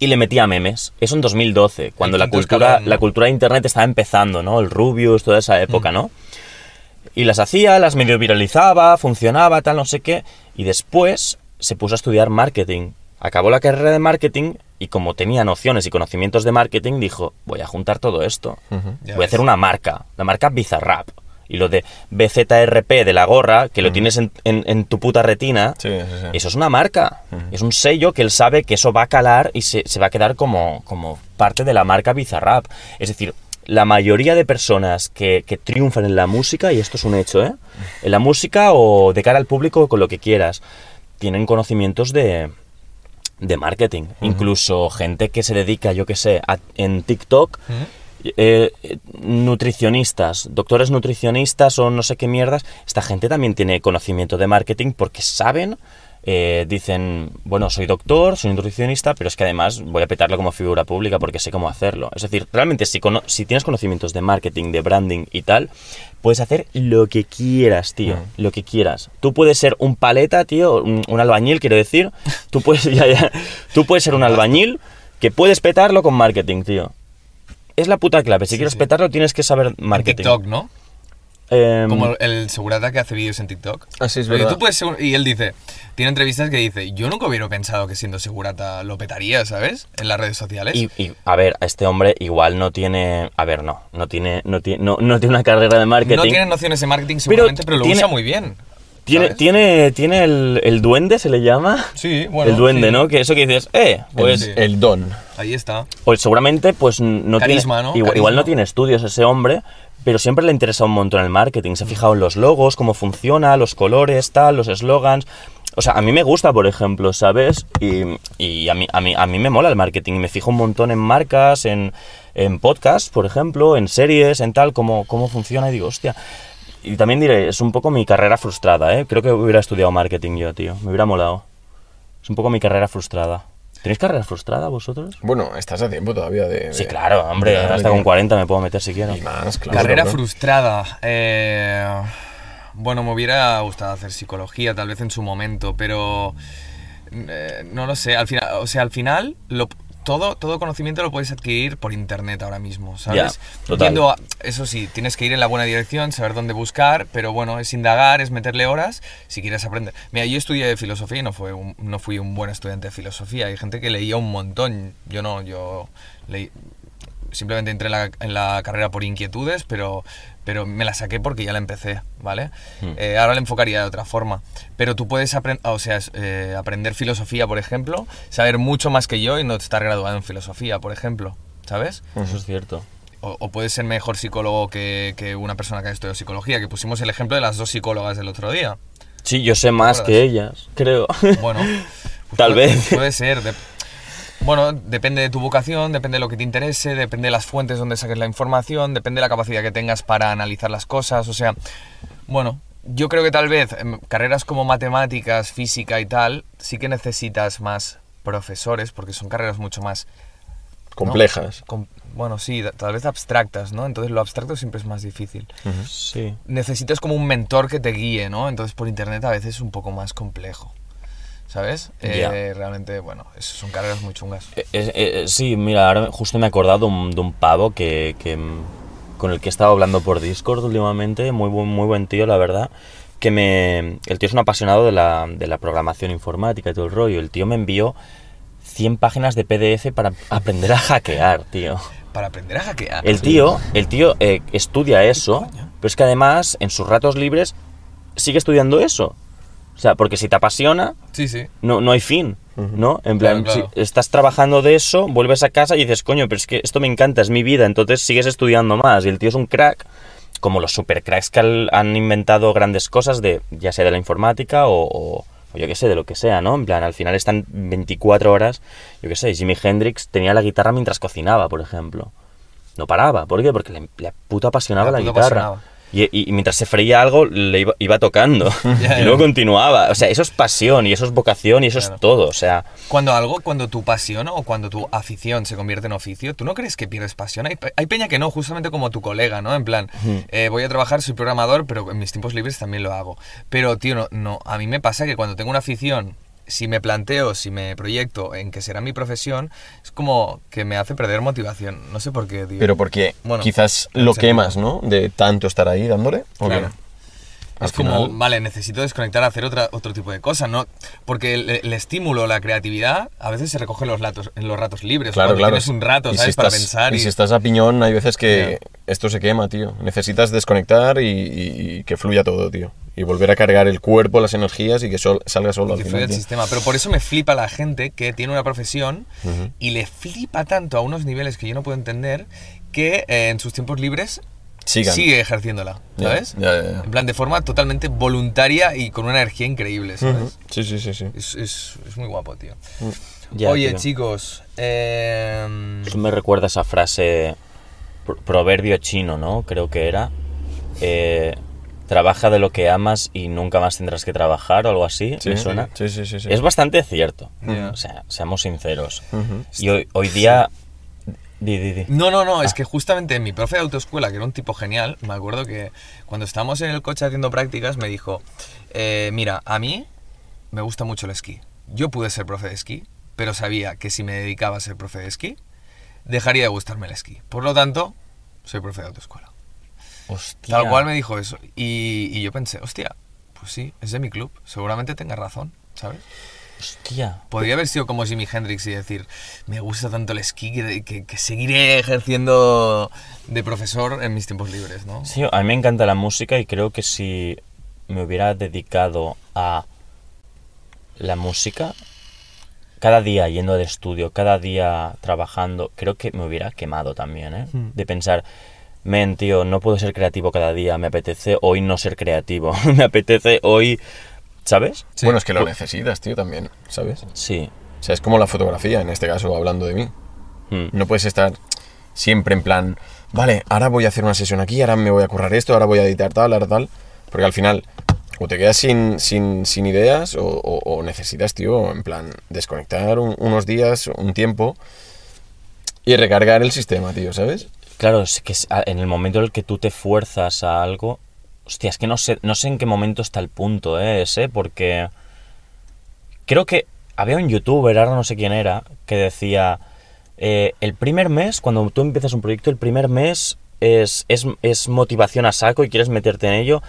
Y le metía memes. Eso en 2012, cuando la cultura,
escalón, ¿no?
la cultura de internet estaba empezando, ¿no? El Rubius, toda esa época, ¿no? Y las hacía, las medio viralizaba, funcionaba, tal, no sé qué. Y después se puso a estudiar marketing. Acabó la carrera de marketing y como tenía nociones y conocimientos de marketing, dijo, voy a juntar todo esto. Voy a hacer una marca, la marca Bizarrap. Y lo de BZRP de la gorra, que lo tienes en, en- en tu puta retina,
Sí, sí, sí.
eso es una marca. Es un sello que él sabe que eso va a calar y se, se va a quedar como, como parte de la marca Bizarrap. Es decir, la mayoría de personas que, que triunfan en la música, y esto es un hecho, ¿eh? En la música o de cara al público, con lo que quieras, tienen conocimientos de, de marketing. Incluso gente que se dedica, yo qué sé, a- en TikTok. eh, eh, nutricionistas, doctores nutricionistas o no sé qué mierdas, esta gente también tiene conocimiento de marketing porque saben, eh, dicen, bueno, soy doctor, soy nutricionista, pero es que además voy a petarlo como figura pública porque sé cómo hacerlo. Es decir, realmente si, cono- si tienes conocimientos de marketing, de branding y tal, puedes hacer lo que quieras, tío, lo que quieras. Tú puedes ser un paleta, tío, un, un albañil, quiero decir, tú puedes, ya, ya, tú puedes ser un albañil que puedes petarlo con marketing, tío. Es la puta clave. Si quieres
sí.
petarlo, tienes que saber
En
marketing.
TikTok, ¿no?
Em,
Como el segurata que hace vídeos en TikTok.
Es verdad.
tú puedes ser- y él dice, tiene entrevistas que dice, yo nunca hubiera pensado que siendo segurata lo petaría, ¿sabes? En las redes sociales.
y, y, a ver, este hombre igual no tiene. A ver, no. No tiene, no tiene, no, no tiene una carrera de marketing.
no tiene nociones de marketing seguramente, pero, lo
tiene-
usa muy bien.
Tiene,
¿sabes?
tiene, tiene el, el duende, se le llama.
Sí, bueno.
el duende,
sí.
¿no? Que eso que dices, eh, pues.
Sí.
El don.
Ahí está.
Pues seguramente, pues no
Carisma,
tiene.
¿no?
Igual, igual no tiene estudios ese hombre, pero siempre le interesa un montón el marketing. Se ha fijado en los logos, cómo funciona, los colores, tal, los eslogans. O sea, a mí me gusta, por ejemplo, ¿sabes? Y, y a, mí, a, mí, a mí me mola el marketing. Me fijo un montón en marcas, en, en podcasts, por ejemplo, en series, en tal, cómo, cómo funciona. Y digo, hostia. Y también diré, es un poco mi carrera frustrada, ¿eh? Creo que hubiera estudiado marketing yo, tío. Me hubiera molado. Es un poco mi carrera frustrada. ¿Tenéis carrera frustrada vosotros?
Bueno, estás a tiempo todavía de...
Sí,
de-
claro, hombre,
de
hasta con
tiempo.
40 me puedo meter si quiero.
Y más, claro.
Carrera
claro.
frustrada. eh, bueno, me hubiera gustado hacer psicología, tal vez en su momento, pero eh, no lo sé. Al final, o sea, al final lo- todo, todo conocimiento lo puedes adquirir por internet ahora mismo, ¿sabes?
Ya, total.
Yendo a- eso sí, tienes que ir en la buena dirección, saber dónde buscar, pero bueno, es indagar, es meterle horas si quieres aprender. Mira, yo estudié filosofía y no, fue un- no fui un buen estudiante de filosofía. Hay gente que leía un montón. Yo no, yo leí, simplemente entré en la, en la carrera por inquietudes, pero, pero me la saqué porque ya la empecé, ¿vale? Eh, ahora la enfocaría de otra forma. Pero tú puedes aprender, o sea, eh, aprender filosofía, por ejemplo, saber mucho más que yo y no estar graduado en filosofía, por ejemplo, ¿sabes?
Eso es cierto.
O, o puedes ser mejor psicólogo que, que una persona que ha estudiado psicología, que pusimos el ejemplo de las dos psicólogas del otro día.
Sí, yo sé más que ellas, creo.
Bueno,
Tal
puede-
vez.
Puede ser. de- bueno, depende de tu vocación, depende de lo que te interese, depende de las fuentes donde saques la información, depende de la capacidad que tengas para analizar las cosas. O sea, bueno, yo creo que tal vez em, carreras como matemáticas, física y tal, sí que necesitas más profesores, porque son carreras mucho más
Complejas.
com- bueno, sí, tal vez abstractas, ¿no? Entonces lo abstracto siempre es más difícil.
Sí.
Necesitas como un mentor que te guíe, ¿no? Entonces por internet a veces es un poco más complejo, ¿sabes? Eh,
Ya.
realmente, bueno, son carreras muy chungas.
Eh, eh, eh, sí, mira, ahora justo me he acordado de un, de un pavo que, que, mm, con el que he estado hablando por Discord últimamente, muy buen, muy buen tío, la verdad, que me... El tío es un apasionado de la, de la programación informática y todo el rollo. El tío me envió 100 páginas de PDF para aprender a hackear, tío.
Para aprender a hackear.
El tío, el tío eh, estudia eso, pero es que además en sus ratos libres sigue estudiando eso. O sea, porque si te apasiona,
Sí, sí.
no, no hay fin, ¿no? En plan,
Claro, claro.
si estás trabajando de eso, vuelves a casa y dices, coño, pero es que esto me encanta, es mi vida, entonces sigues estudiando más. Y el tío es un crack como los supercracks que al- han inventado grandes cosas, de ya sea de la informática o, o- o yo qué sé, de lo que sea, ¿no? En plan, al final están 24 horas, yo qué sé, Jimi Hendrix tenía la guitarra mientras cocinaba, por ejemplo. No paraba, ¿por qué? Porque le, le puto apasionaba
La
guitarra.
apasionaba.
Y, mientras se freía algo, le iba, iba tocando. Y luego continuaba. O sea, eso es pasión y eso es vocación y eso
Claro.
es todo. O sea,
Cuando algo, cuando tu pasión o cuando tu afición se convierte en oficio, ¿tú no crees que pierdes pasión? Hay, hay peña que no, justamente como tu colega, ¿no? En plan, eh, voy a trabajar, soy programador, pero en mis tiempos libres también lo hago. Pero, tío, no, no, a mí me pasa que cuando tengo una afición, si me planteo, si me proyecto en que será mi profesión, es como que me hace perder motivación. No sé por qué, tío.
Pero porque
Bueno,
quizás lo quemas, ¿no? De tanto estar ahí dándole. ¿o qué? Al
Es como, vale, necesito desconectar, hacer otra, otro tipo de cosas, ¿no? Porque el, el estímulo, la creatividad, a veces se recoge en los, ratos, en los ratos libres.
Claro, claro.
Tienes un rato, ¿sabes?
si
para
estás-
pensar.
Y
Y,
si estás a piñón, hay veces que esto se quema, tío. Necesitas desconectar y, y- y que fluya todo, tío. Y volver a cargar el cuerpo, las energías y que sol- salga solo al
que
final.
el
tío.
sistema. Pero por eso me flipa la gente que tiene una profesión y le flipa tanto a unos niveles que yo no puedo entender que eh, en sus tiempos libres
Sigan.
sigue ejerciéndola, ¿sabes?
ya, ya.
En plan, de forma totalmente voluntaria y con una energía increíble, ¿sabes?
Sí, sí, sí, sí.
es, es- es muy guapo, tío.
ya,
Oye,
tío.
chicos, eh,
Eso me recuerda a esa frase, pro- proverbio chino, ¿no? Creo que era. eh, trabaja de lo que amas y nunca más tendrás que trabajar o algo así.
Sí,
¿Me suena?
Sí, sí, sí. sí.
Es bastante cierto. O sea, seamos sinceros. Y hoy, hoy día... Di, di, di.
No, no, no,
Ah.
es que justamente mi profe de autoescuela, que era un tipo genial, me acuerdo que cuando estábamos en el coche haciendo prácticas me dijo, eh, mira, a mí me gusta mucho el esquí. Yo pude ser profe de esquí, pero sabía que si me dedicaba a ser profe de esquí, dejaría de gustarme el esquí. Por lo tanto, soy profe de autoescuela.
Hostia.
Tal cual me dijo eso. Y, y yo pensé, hostia, pues sí, es de mi club, seguramente tenga razón, ¿sabes?
Hostia.
Podría haber sido como Jimi Hendrix y decir, me gusta tanto el esquí que, que- que seguiré ejerciendo de profesor en mis tiempos libres, ¿no?
Sí, a mí me encanta la música y creo que si me hubiera dedicado a la música, cada día yendo al estudio, cada día trabajando, creo que me hubiera quemado también, ¿eh?
Hmm.
De pensar, men, tío, no puedo ser creativo cada día, me apetece hoy no ser creativo, me apetece hoy, ¿sabes?
Sí.
Bueno, es que lo necesitas, tío, también, ¿sabes?
Sí.
O sea, es como la fotografía, en este caso, hablando de mí.
Hmm.
No puedes estar siempre en plan, vale, ahora voy a hacer una sesión aquí, ahora me voy a currar esto, ahora voy a editar tal, ahora tal. Porque al final, o te quedas sin, sin, sin ideas, o, o- o necesitas, tío, en plan, desconectar un- unos días, un tiempo, y recargar el sistema, tío, ¿sabes?
Claro, es que en el momento en el que tú te fuerzas a algo, hostia, es que no sé, no sé en qué momento está el punto, ¿eh? ese, porque creo que había un youtuber, ahora no sé quién era, que decía, eh, el primer mes, cuando tú empiezas un proyecto, el primer mes es, es, es motivación a saco y quieres meterte en ello,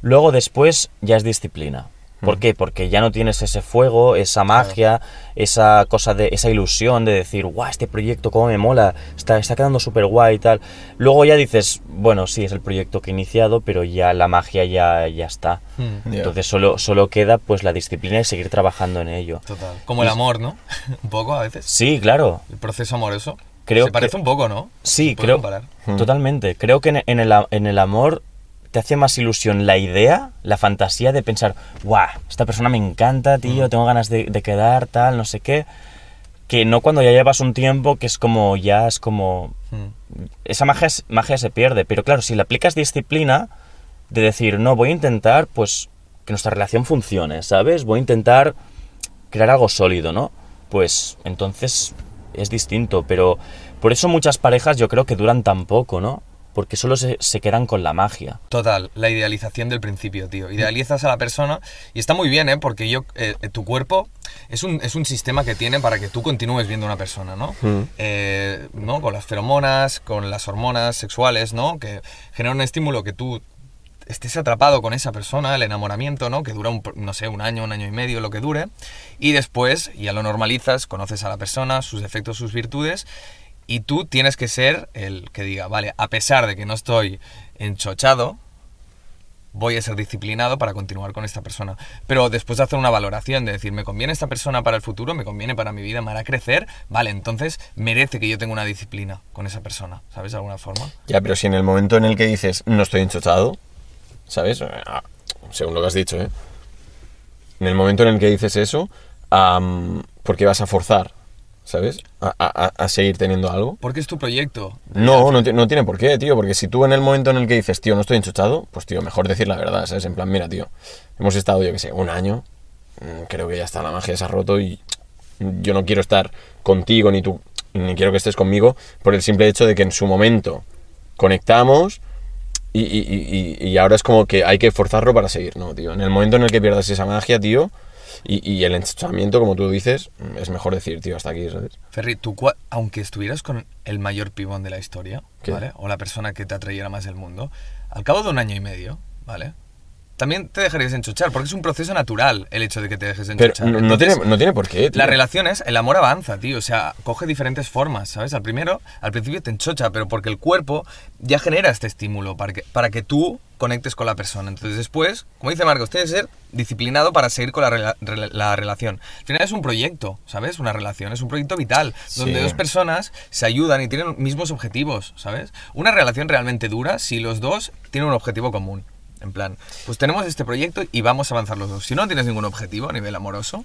luego después ya es disciplina. ¿Por qué? Porque ya no tienes ese fuego, esa magia, esa cosa de, esa ilusión de decir, guau, este proyecto cómo me mola, está, está quedando súper guay y tal. Luego ya dices, bueno, sí, es el proyecto que he iniciado, pero ya la magia ya, ya está.
Ya.
Entonces solo, solo queda pues la disciplina y seguir trabajando en ello.
Total. Como el amor, ¿no? un poco a veces.
Sí, claro.
El proceso amoroso.
Creo
Se parece
que-
un poco, ¿no?
Sí, creo.
comparar.
Totalmente. Creo que en, en el, en el amor te hace más ilusión la idea, la fantasía de pensar, guau, esta persona me encanta, tío, tengo ganas de, de quedar, tal, no sé qué. Que no cuando ya llevas un tiempo que es como, ya es como.
Hmm.
Esa magia, magia se pierde. Pero claro, si le aplicas disciplina, de decir, no, voy a intentar, pues, que nuestra relación funcione, ¿sabes? Voy a intentar crear algo sólido, ¿no? Pues entonces es distinto, pero por eso muchas parejas yo creo que duran tan poco, ¿no? Porque solo se, se quedan con la magia.
Total, la idealización del principio, tío. Idealizas a la persona y está muy bien, ¿eh? Porque yo, eh, tu cuerpo es un, es un sistema que tiene para que tú continúes viendo a una persona, ¿no?
Mm.
Eh, ¿no? Con las feromonas, con las hormonas sexuales, ¿no? Que generan un estímulo que tú estés atrapado con esa persona, el enamoramiento, ¿no? Que dura, un, no sé, un año, un año y medio, lo que dure. Y después ya lo normalizas, conoces a la persona, sus defectos, sus virtudes. Y tú tienes que ser el que diga, vale, a pesar de que no estoy enchochado, voy a ser disciplinado para continuar con esta persona. Pero después de hacer una valoración, de decir, ¿me conviene esta persona para el futuro? ¿Me conviene para mi vida? ¿Me hará crecer? Vale, entonces merece que yo tenga una disciplina con esa persona, ¿sabes? De alguna forma.
Ya, pero si en el momento en el que dices no estoy enchochado, ¿sabes? Ah, Según lo que has dicho, ¿eh? En el momento en el que dices eso, am, ¿por qué vas a forzar? ¿Sabes? A, a- a seguir teniendo algo.
Porque es tu proyecto.
No, no, no tiene por qué, tío, porque si tú en el momento en el que dices, tío, no estoy enchochado, pues, tío, mejor decir la verdad, ¿sabes? En plan, mira, tío, hemos estado, yo qué sé, un año, mm, creo que ya está, la magia se ha roto y yo no quiero estar contigo ni tú, ni quiero que estés conmigo por el simple hecho de que en su momento conectamos y- y- y- y ahora es como que hay que forzarlo para seguir, ¿no, tío? En el momento en el que pierdas esa magia, tío, y, y el enchochamiento, como tú dices, es mejor decir, tío, hasta aquí, ¿sabes?
Ferry, tú, aunque estuvieras con el mayor pibón de la historia,
¿Qué?
¿vale? O la persona que te atrayera más del mundo, al cabo de un año y medio, ¿vale? También te dejarías enchuchar, porque es un proceso natural el hecho de que te dejes
Pero
enchuchar.
no, no
Entonces,
tiene, no tiene por qué, tío.
Las relaciones, el amor avanza, tío. O sea, coge diferentes formas, ¿sabes? Al primero, al principio te enchocha, pero porque el cuerpo ya genera este estímulo para que, para que tú conectes con la persona. Entonces después, como dice Marcos, tienes que ser disciplinado para seguir con la, rela- la relación. Al final es un proyecto, ¿sabes? Una relación, es un proyecto vital, donde
Sí.
dos personas se ayudan y tienen mismos objetivos, ¿sabes? Una relación realmente dura si los dos tienen un objetivo común. En plan, pues tenemos este proyecto y vamos a avanzar los dos. Si no tienes ningún objetivo a nivel amoroso,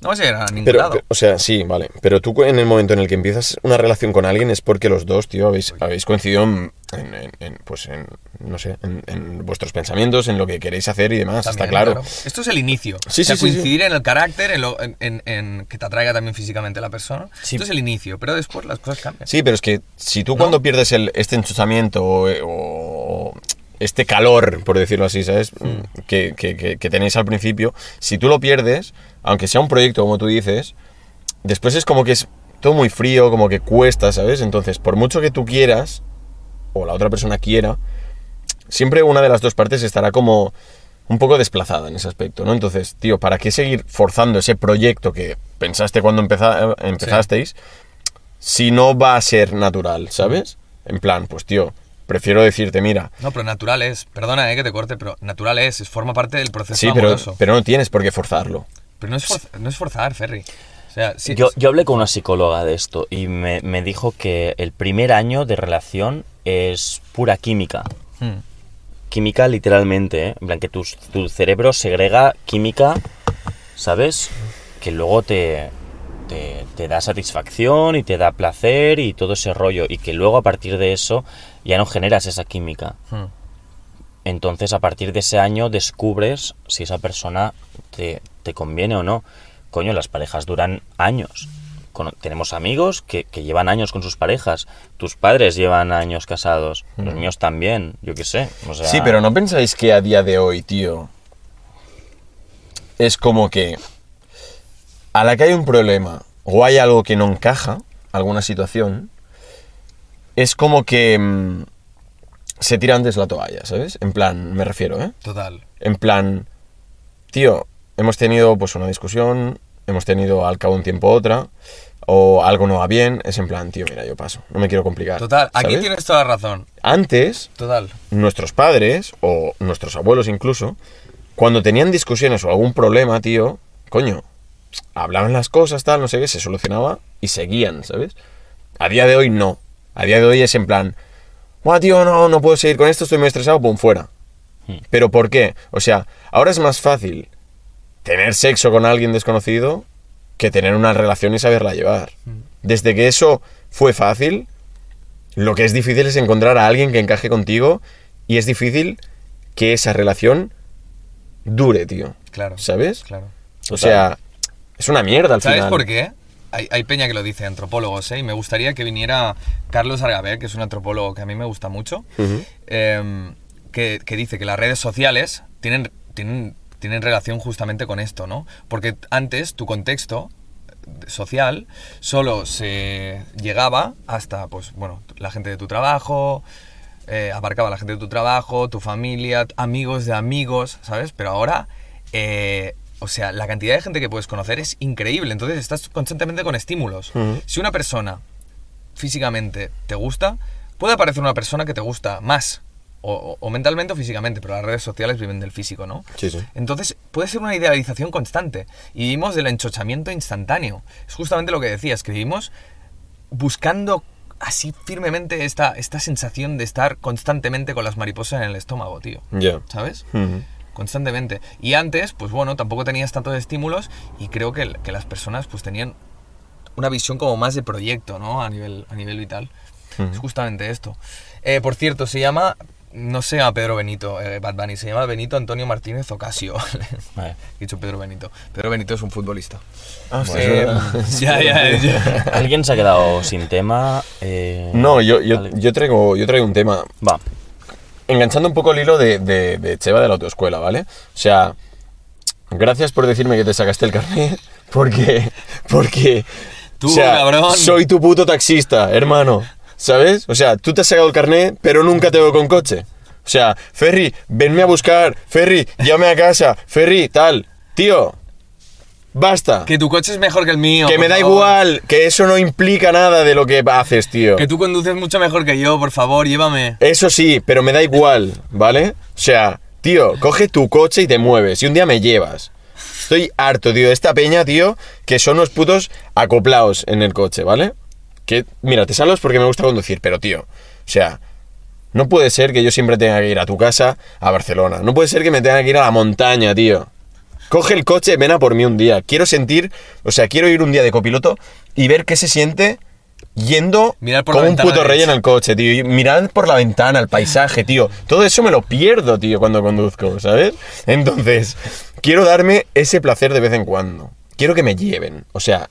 no vas a llegar a ningún
Pero,
lado.
pero, o sea, sí, vale. Pero tú en el momento en el que empiezas una relación con alguien es porque los dos, tío, habéis, habéis coincidido en, en- en- en, pues en, no sé, en, vuestros pensamientos, en lo que queréis hacer y demás,
También,
está claro.
Esto es el inicio.
Sí,
O sea,
sí, sí, sí.
coincidir en el carácter, en, lo- en- que te atraiga también físicamente la persona.
Sí.
Esto es el inicio, pero después las cosas cambian.
Sí, pero es que si tú cuando pierdes el, este enchuchamiento o, o este calor, por decirlo así, ¿sabes? Que, que- que- que tenéis al principio, si tú lo pierdes, aunque sea un proyecto como tú dices, después es como que es todo muy frío, como que cuesta, ¿sabes? Entonces, por mucho que tú quieras, o la otra persona quiera, siempre una de las dos partes estará como un poco desplazada en ese aspecto, ¿no? Entonces, tío, ¿para qué seguir forzando ese proyecto que pensaste cuando empeza- empezasteis si no va a ser natural, ¿sabes? En plan, pues tío, prefiero decirte, mira,
No, pero natural es. Perdona eh, que te corte, pero natural es. forma parte del proceso
sí, pero,
amoroso. Pero,
pero no tienes por qué forzarlo.
no, es forza- no es forzar, Ferry. O sea, sí,
Yo, yo hablé con una psicóloga de esto y me, me dijo que el primer año de relación es pura química.
Hmm.
Química literalmente, ¿eh? En plan, que tu, tu cerebro segrega química, ¿sabes? Que luego te, te, te da satisfacción y te da placer y todo ese rollo. Y que luego a partir de eso ya no generas esa química.
Hmm.
Entonces a partir de ese año descubres si esa persona te, te conviene o no. Coño, las parejas duran años. Tenemos amigos que, que llevan años con sus parejas. Tus padres llevan años casados. Los míos también, yo qué sé. O sea,
Sí, pero ¿no pensáis que a día de hoy, tío, es como que a la que hay un problema o hay algo que no encaja, alguna situación, es como que mm, se tira antes la toalla, ¿sabes? En plan, me refiero, ¿eh?
Total.
En plan, tío, hemos tenido pues una discusión, hemos tenido al cabo de un tiempo otra, o algo no va bien, es en plan, tío, mira, yo paso, no me quiero complicar.
Total. Aquí tienes toda la razón.
Antes,
Total.
nuestros padres, o nuestros abuelos incluso, cuando tenían discusiones o algún problema, tío, coño, hablaban las cosas, tal, no sé qué, se solucionaba y seguían, ¿sabes? A día de hoy no. A día de hoy es en plan, Buah, tío, no, no puedo seguir con esto, estoy muy estresado, pum, fuera.
Hmm.
¿Pero por qué? O sea, ahora es más fácil tener sexo con alguien desconocido que tener una relación y saberla llevar. Desde que eso fue fácil, lo que es difícil es encontrar a alguien que encaje contigo y es difícil que esa relación dure, tío.
Claro.
¿Sabes?
Claro.
O sea, es una mierda al
¿Sabes
final.
por qué? Hay, hay peña que lo dice, antropólogos, ¿eh? Y me gustaría que viniera Carlos Argaber, que es un antropólogo que a mí me gusta mucho, em, que, que dice que las redes sociales tienen, tienen, tienen relación justamente con esto, ¿no? Porque antes tu contexto social solo se llegaba hasta, pues, bueno, la gente de tu trabajo, eh, abarcaba a la gente de tu trabajo, tu familia, amigos de amigos, ¿sabes? Pero ahora, eh, o sea, la cantidad de gente que puedes conocer es increíble, entonces estás constantemente con estímulos. Si una persona físicamente te gusta, puede aparecer una persona que te gusta más, o, o mentalmente o físicamente, pero las redes sociales viven del físico, ¿no?
Sí, sí.
Entonces puede ser una idealización constante y vivimos del enchochamiento instantáneo. Es justamente lo que decías, que vivimos buscando así firmemente esta, esta sensación de estar constantemente con las mariposas en el estómago, tío.
Ya.
¿Sabes?
Ujú.
Constantemente. Y antes, pues bueno, tampoco tenías tantos estímulos y creo que, que las personas pues tenían una visión como más de proyecto, ¿no? A nivel, a nivel vital. Es justamente esto. Eh, por cierto, se llama, no se llama Pedro Benito, eh, Bad Bunny, se llama Benito Antonio Martínez Ocasio.
Vale.
He dicho Pedro Benito. Pedro Benito es un futbolista.
Ah, sí,
Eh, ya, ya, ya.
Alguien se ha quedado sin tema. eh,
No, yo, yo, yo, traigo, yo traigo un tema.
Va.
Enganchando un poco el hilo de, de, de Cheva de la autoescuela, ¿vale? O sea, gracias por decirme que te sacaste el carnet, porque. Porque.
Tú,
o sea,
cabrón.
Soy tu puto taxista, hermano. ¿Sabes? O sea, tú te has sacado el carnet, pero nunca te veo con coche. O sea, Ferry, venme a buscar. Ferry, llame a casa. Ferry, tal. Tío, basta.
Que tu coche es mejor que el mío.
Que me da
favor.
igual, que eso no implica nada de lo que haces, tío.
Que tú conduces mucho mejor que yo, por favor, llévame.
Eso sí, pero me da igual, ¿vale? O sea, tío, coge tu coche y te mueves. Y un día me llevas. Estoy harto, tío, de esta peña, tío, que son unos putos acoplados en el coche, ¿vale? Que, mira, te salvas porque me gusta conducir, pero, tío, o sea, no puede ser que yo siempre tenga que ir a tu casa, a Barcelona. No puede ser que me tenga que ir a la montaña, tío. Coge el coche, ven a por mí un día. Quiero sentir, o sea, quiero ir un día de copiloto y ver qué se siente yendo
Mirar por
como un puto rey en el coche, tío. Y mirar por la ventana, el paisaje, tío. Todo eso me lo pierdo, tío, cuando conduzco, ¿sabes? Entonces, quiero darme ese placer de vez en cuando. Quiero que me lleven. O sea,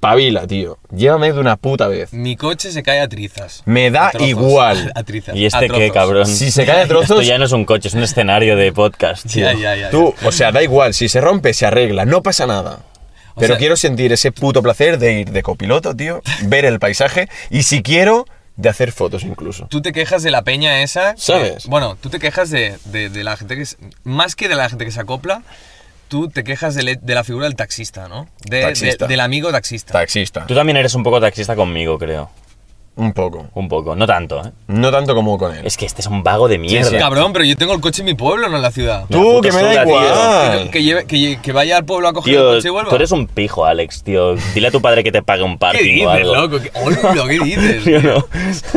espabila, tío. Llévame de una puta vez.
Mi coche se cae a trizas.
Me da
A trozos.
igual.
A trizas.
¿Y
a
este qué, cabrón?
Si se cae a trozos-
Esto ya no es un coche, es un escenario de podcast. tío.
Ya, ya, ya.
Tú, o sea, da igual. Si se rompe, se arregla. No pasa nada.
O
Pero
sea-
quiero sentir ese puto placer de ir de copiloto, tío. Ver el paisaje. Y si quiero, de hacer fotos incluso.
Tú te quejas de la peña esa. que-
¿Sabes?
bueno, tú te quejas de, de- de la gente que. es- Más que de la gente que se acopla, tú te quejas de, la figura del taxista, ¿no? De-
Taxista.
de- del amigo taxista.
Taxista.
Tú también eres un poco taxista conmigo, creo.
Un poco.
Un poco, no tanto, ¿eh?
No tanto como con él.
Es que este es un vago de mierda.
Sí, cabrón, pero yo tengo el coche en mi pueblo, no en la ciudad.
Tú,
la
que me da
tío.
igual.
Que, que lleve- que que vaya al pueblo a coger el
Tío,
coche y vuelva.
tú eres un pijo, Alex, tío. Dile a tu padre que te pague un
¿Qué
parking o
dices,
algo.
loco? ¿Qué, hola, ¿qué dices?
Yo no.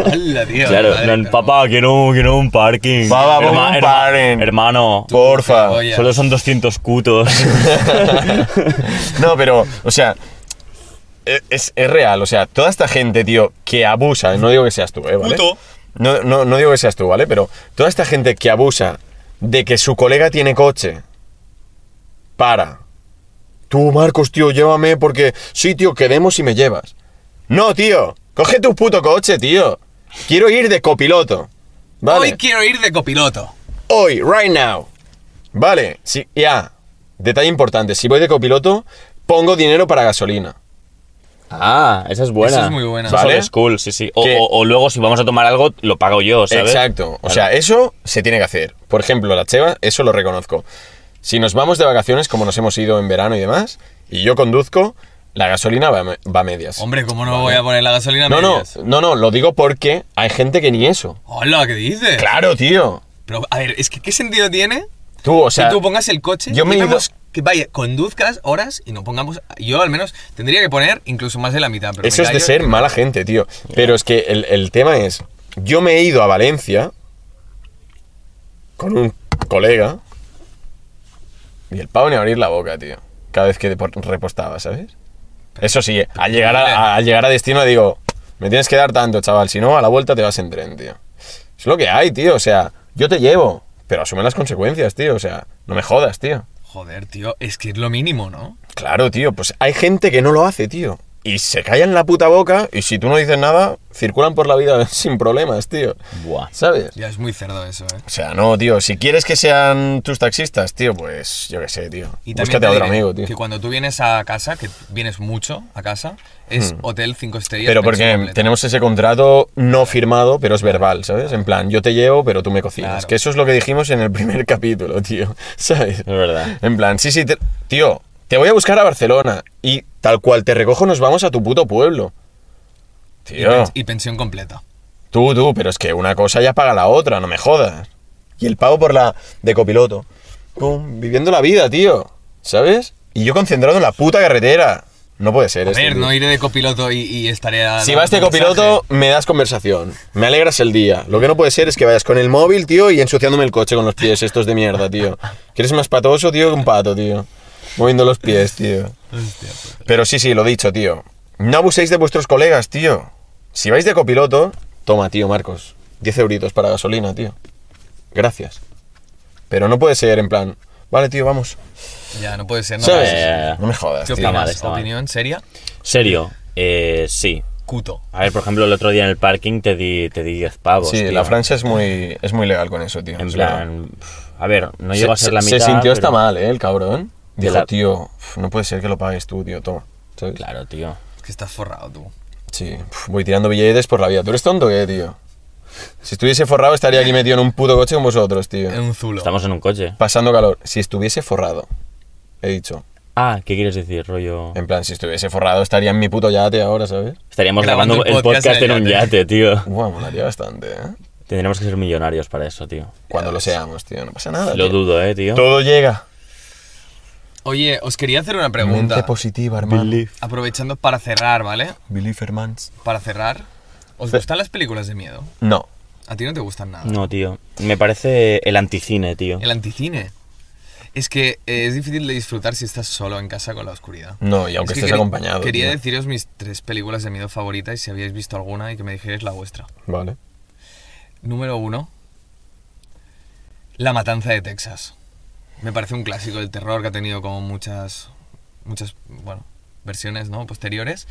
Hola, tío.
Claro,
madre,
no, papá, quiero, quiero un parking.
Papá, un parking.
Hermano,
Porfa.
Oye.
solo son 200 cutos.
No, pero, o sea, es, es real. O sea, toda esta gente, tío, que abusa, no digo que seas tú, ¿eh? ¿vale?
Puto.
No, no, no digo que seas tú, ¿vale? Pero toda esta gente que abusa de que su colega tiene coche, para. Tú, Marcos, tío, llévame porque... Sí, tío, quedemos y me llevas. No, tío, coge tu puto coche, tío. Quiero ir de copiloto. ¿Vale?
Hoy quiero ir de copiloto.
Hoy, right now. Vale, sí, ya. Detalle importante, si voy de copiloto, pongo dinero para gasolina.
Ah, esa es buena.
Esa es muy buena.
Es
¿Vale?
old school, sí, sí. O,
Que-
o- o luego, si vamos a tomar algo, lo pago yo, ¿sabes?
Exacto. O sea, eso se tiene que hacer. Por ejemplo, la Cheva, eso lo reconozco. Si nos vamos de vacaciones, como nos hemos ido en verano y demás, y yo conduzco, la gasolina va, a me- va a medias.
Hombre, ¿cómo no voy a poner la gasolina a
no, no,
medias?
no, no, lo digo porque hay gente que ni eso.
Hola, ¿qué dices?
Claro, tío.
Pero, a ver, es que ¿qué sentido tiene
Tú, o sea,
que tú pongas el coche
yo me he ido-
que vaya, conduzcas horas y no pongamos... Yo al menos tendría que poner incluso más de la mitad, pero me
eso es de
callo
ser mala gente, tío. Pero es que el, el tema es, yo me he ido a Valencia con un colega y el pavo ni abrir la boca, tío. Cada vez que repostaba, ¿sabes? Eso sí, al llegar a, al llegar a destino digo, me tienes que dar tanto, chaval, si no, a la vuelta te vas en tren, tío. Es lo que hay, tío, o sea, yo te llevo, pero asume las consecuencias, tío, o sea, no me jodas, tío.
Joder, tío, es que es lo mínimo, ¿no?
Claro, tío, pues hay gente que no lo hace, tío. Y se callan la puta boca y si tú no dices nada, circulan por la vida sin problemas, tío.
Buah.
¿Sabes?
Ya es muy cerdo eso, ¿eh?
O sea, no, tío, si quieres que sean tus taxistas, tío, pues yo qué sé, tío.
Y
Búscate
te
a otro amigo, tío.
Que cuando tú vienes a casa, que vienes mucho a casa, es hotel 5 estrellas.
Hmm. Pero porque
completa.
tenemos ese contrato no firmado, pero es verbal, ¿sabes? En plan, yo te llevo, pero tú me cocinas.
Claro.
Que eso es lo que dijimos en el primer capítulo, tío. ¿Sabes?
Es verdad.
En plan, sí, sí, te- tío, te voy a buscar a Barcelona y tal cual te recojo nos vamos a tu puto pueblo.
Y,
Tío.
y pensión completa.
Tú, tú, pero es que una cosa ya paga la otra, no me jodas. Y el pago por la de copiloto. Pum, viviendo la vida, tío. ¿Sabes? Y yo concentrado en la puta carretera. No puede ser
A ver, no iré de copiloto y, y estaré a...
Si vas de copiloto, me das conversación. Me alegras el día. Lo que no puede ser es que vayas con el móvil, tío, y ensuciándome el coche con los pies estos de mierda, tío. Que eres más patoso, tío, que un pato, tío. Moviendo los pies, tío.
Hostia, puta.
Pero sí, sí, lo dicho, tío. No abuséis de vuestros colegas, tío. Si vais de copiloto, toma, tío, Marcos. 10 euritos para gasolina, tío. Gracias. Pero no puede ser en plan, vale, tío, vamos.
Ya, no puede ser. No,
¿Sabes?
Eh,
No me jodas,
¿Qué
tío.
Está mal,
opinas?
está mal.
¿Opinión seria?
Serio, eh, sí.
Cuto.
A ver, por ejemplo, el otro día en el parking te di, te di 10 pavos.
Sí,
tío.
la Francia es muy, es muy legal con eso, tío.
En
es
plan, a ver, no llegó a ser la
se-
mitad.
Se sintió hasta
pero-
mal, ¿eh? El cabrón. Dijo,
la-
tío, no puede ser que lo pagues tú, tío, toma. ¿Sabes?
Claro, tío.
Es que estás forrado tú.
Sí, voy tirando billetes por la vida. ¿Tú eres tonto o qué, tío? Si estuviese forrado estaría aquí metido en un puto coche con vosotros, tío.
En un zulo.
Estamos en un coche.
Pasando calor. Si estuviese forrado, he dicho.
Ah, ¿qué quieres decir, rollo?
En plan, si estuviese forrado estaría en mi puto yate ahora, ¿sabes?
Estaríamos
Grabando
grabando
el
el
podcast
podcast
en
un
yate.
yate, tío.
Guau, molaría bastante, ¿eh?
Tendremos que ser millonarios para eso, tío.
Cuando lo seamos, tío, no pasa nada.
Lo
tío.
dudo, eh, tío.
Todo llega.
Oye, os quería hacer una pregunta.
Mente positiva, hermano.
Aprovechando para cerrar, ¿vale?
Believe, hermans.
Para cerrar. ¿Os
Fe-
gustan las películas de miedo?
No.
A ti no te gustan nada.
No, tío. Me parece el anticine, tío.
El anticine. Es que eh, es difícil de disfrutar si estás solo en casa con la oscuridad.
No, y aunque
Es que
estés acompañado.
Quería
tío.
deciros mis tres películas de miedo favoritas y si habíais visto alguna y que me dijerais la vuestra.
Vale.
Número uno. La Matanza de Texas. Me parece un clásico del terror que ha tenido como muchas, muchas, bueno, versiones, ¿no? Posteriores.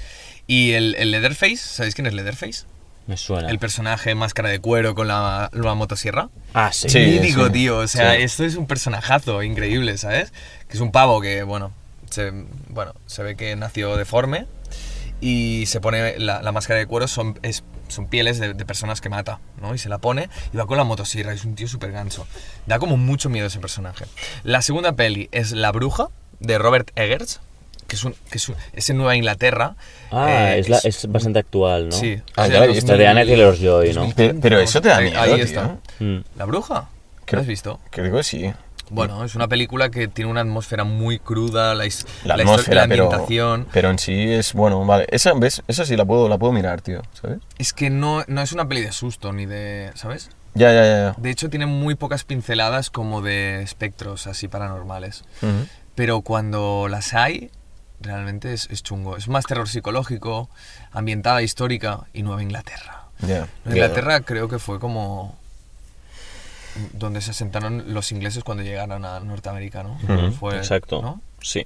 Y el, el Leatherface, ¿sabéis quién es Leatherface?
Me suena.
El personaje máscara de cuero con la, la motosierra.
Ah, sí.
Sí.
Mítico, tío. O sea,
sí.
esto es un personajazo increíble, ¿sabes? Que es un pavo que, bueno, se, bueno, se ve que nació deforme y se pone la, la máscara de cuero, son, es- son pieles de, de personas que mata, ¿no? Y se la pone y va con la motosierra. Es un tío súper ganso. Da como mucho miedo ese personaje. La segunda peli es La Bruja, de Robert Eggers, que es, un, que es, un- es en Nueva Inglaterra.
Ah,
Eh,
es, la- es bastante actual, ¿no?
Sí.
Ah,
es
visto.
La de Anna Taylor-Joy, ¿no?
2015,
Pero- pero eso te da miedo,
Ahí
tío.
está.
Mm.
¿La Bruja? ¿Qué has visto?
Creo que sí.
Bueno, es una película que tiene una atmósfera muy cruda, la,
La,
histo-
atmósfera,
la
pero,
ambientación.
pero en sí es bueno, vale. Esa, ¿ves? Esa sí la puedo, la puedo mirar, tío, ¿sabes?
Es que no, no es una peli de susto ni de. ¿Sabes?
Ya, ya, ya.
De hecho, tiene muy pocas pinceladas como de espectros así paranormales.
ya. Ujú.
Pero cuando las hay, realmente es, es chungo. Es más terror psicológico, ambientada histórica y Nueva Inglaterra.
Ya.
Nueva Inglaterra creo que fue como donde se asentaron los ingleses cuando llegaron a Norteamérica, ¿no? Fue,
Exacto.
¿no?
Sí.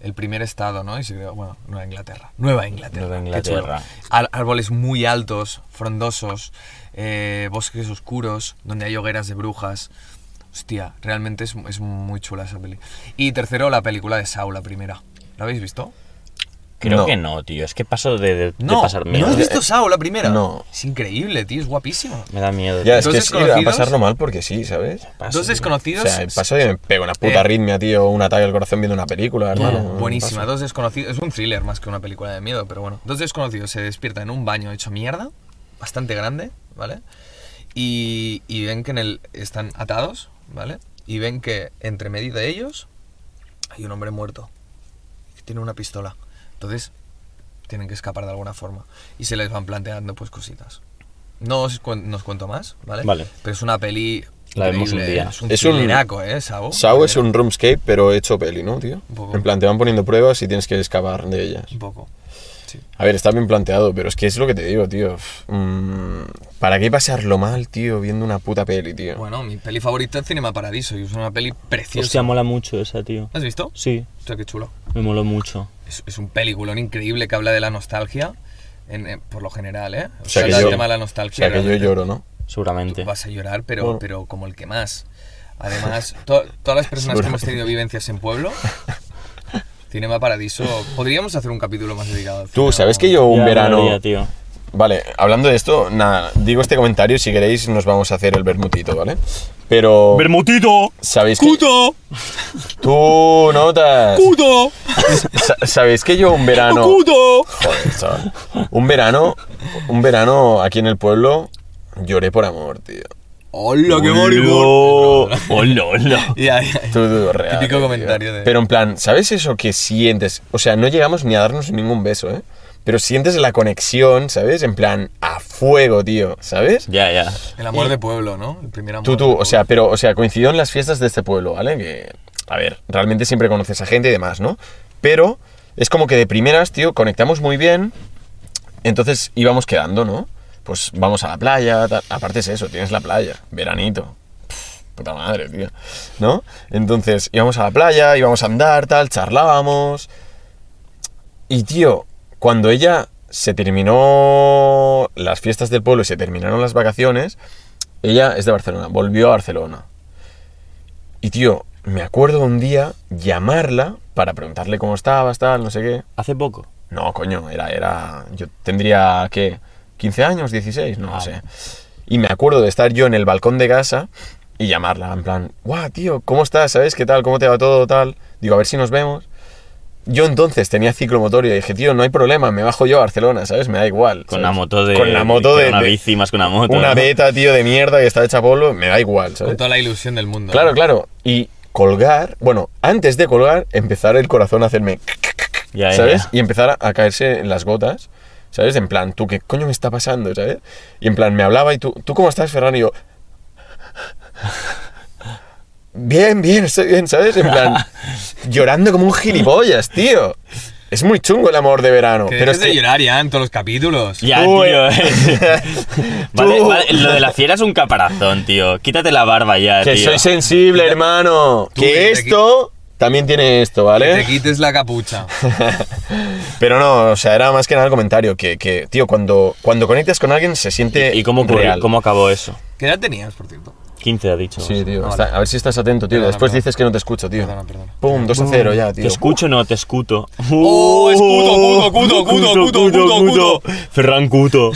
el primer estado, ¿no? Y se creó, bueno, Nueva Inglaterra. Nueva Inglaterra.
Nueva. Inglaterra.
Árboles muy altos, frondosos, eh, bosques oscuros, donde hay hogueras de brujas. Hostia, realmente es, es muy chula esa peli. Y tercero, la película de Saw, la primera. ¿La habéis visto?
Creo
No.
que no, tío. Es que paso de, de, de
No, ¿no has visto Saw, la primera?
No.
Es increíble, tío, es guapísima.
Me da miedo.
Ya, es
Dos
que es ir a
desconocidos.
pasarlo mal porque sí, ¿sabes?
Paso,
Dos
tío.
O
desconocidos.
sea, paso y me pego una puta
Eh,
arritmia, tío, un ataque al corazón viendo una película, hermano.
Bu- buenísima, dos desconocidos. Es un thriller más que una película de miedo, pero bueno. Dos desconocidos se despiertan en un baño hecho mierda, bastante grande, ¿vale? Y, y ven que en el, están atados, ¿vale? Y ven que entre medio de ellos hay un hombre muerto que tiene una pistola. Entonces tienen que escapar de alguna forma. Y se les van planteando pues cositas. No os, no os cuento más, ¿vale?
Vale.
Pero es una peli.
La vemos un día.
Es un
Es un-
¿eh? Sao.
Saw es un roomscape, pero hecho peli, ¿no, tío?
Un poco.
En plan, te van poniendo pruebas y tienes que escapar de ellas.
Un poco. Sí.
A ver, está bien planteado, pero es que es lo que te digo, tío. Mm, ¿Para qué pasarlo mal, tío, viendo una puta peli, tío?
Bueno, mi peli favorita es Cinema Paradiso y es una peli preciosa.
Hostia, mola mucho esa, tío.
¿Has visto?
Sí,
Hostia, qué chulo.
me moló mucho.
Es, es un peliculón increíble que habla de la nostalgia, en- en- por lo general, ¿eh?
O sea, que
el
yo,
tema de la
o
nostalgia.
sea, que yo lloro, ¿no?
Seguramente.
Tú vas a llorar, pero,
Bueno.
pero como el que más. Además, to- todas las personas que hemos tenido vivencias en pueblo, Cinema Paradiso, podríamos hacer un capítulo más dedicado al
Tú, ¿sabes que yo un
Ya,
verano...
tío.
Vale, hablando de esto, nada, digo este comentario si queréis nos vamos a hacer el bermutito, ¿vale? Pero...
¡Bermutito!
¿Sabéis que...
¡Cuto!
Tú notas...
¡Cuto!
Sa- ¿Sabéis que yo un verano...
¡Cuto!
Joder, chaval. Un verano, un verano aquí en el pueblo lloré por amor, tío.
¡Hola, qué
¡Hola! ¡Hola, hola!
Ya, ya.
Tú, tú, real,
Típico
tío.
comentario de-
Pero en plan, ¿sabes eso que sientes? O sea, no llegamos ni a darnos ningún beso, ¿eh? Pero sientes la conexión, ¿sabes? En plan, a fuego, tío, ¿sabes?
Ya, ya.
El amor de pueblo, ¿no? El primer amor.
Tú, tú, o sea, pero, o sea, coincidió en las fiestas de este pueblo, ¿vale? Que, a ver, realmente siempre conoces a gente y demás, ¿no? Pero es como que de primeras, tío, conectamos muy bien, entonces íbamos quedando, ¿no? Pues vamos a la playa, tal. aparte es eso, tienes la playa, veranito. Pff, Puta madre, tío. ¿No? Entonces íbamos a la playa, íbamos a andar, tal, charlábamos. Y, tío, cuando ella se terminó las fiestas del pueblo y se terminaron las vacaciones, ella es de Barcelona, volvió a Barcelona. Y, tío, me acuerdo un día llamarla para preguntarle cómo estabas, tal, no sé qué.
Hace poco.
No, coño, era, era. Yo tendría, ¿qué? ¿15 años? ¿16? No
Ah.
sé. Y me acuerdo de estar yo en el balcón de casa y llamarla, en plan, guau, tío, ¿cómo estás? ¿Sabes qué tal? ¿Cómo te va todo? Tal. Digo, a ver si nos vemos. Yo entonces tenía ciclomotor y dije, tío, no hay problema, me bajo yo a Barcelona, ¿sabes? Me da igual.
Con la moto de.
Con la moto de.
Una
de-
bici más que una moto.
Una
¿no?
beta, tío, de mierda que está hecha polvo, me da igual, ¿sabes?
Con toda la ilusión del mundo.
Claro, claro. Y colgar, bueno, antes de colgar, empezar el corazón a hacerme.
Ya, ya,
¿Sabes?
ya.
Y empezar a, a caerse en las gotas, ¿sabes? En plan, ¿tú qué coño me está pasando, ¿sabes? Y en plan, me hablaba y tú, ¿tú cómo estás, Ferran? Y yo. Bien, bien, estoy bien, ¿sabes? En plan, llorando como un gilipollas, tío. Es muy chungo el amor de verano.
Que
pero es
de
que-
llorar ya en todos los capítulos.
Ya,
Tú,
tío.
eh.
vale,
Tú.
vale, lo de la fiera es un caparazón, tío. Quítate la barba ya,
Que
tío.
soy sensible, hermano.
Tú,
que
que te
esto también tiene esto,
Que
¿vale?
te quites la capucha.
Pero no, o sea, era más que nada el comentario. Que, que, tío, cuando, cuando conectas con alguien se siente.
¿Y cómo, ocurrió-
real.
cómo acabó eso?
¿Qué edad tenías, por cierto?
15 ha dicho.
Sí, tío.
Ah,
está-
vale.
a ver si estás atento, tío.
Perdona,
Después
perdona.
dices que no te escucho, tío.
Perdona, perdona.
Pum, 2 a 0 ya,
¿Te
tío.
escucho o no te escuto?
¡Oh, es cuto, cuto, cuto, cuto, cuto, cuto, cuto!
Ferran Cuto.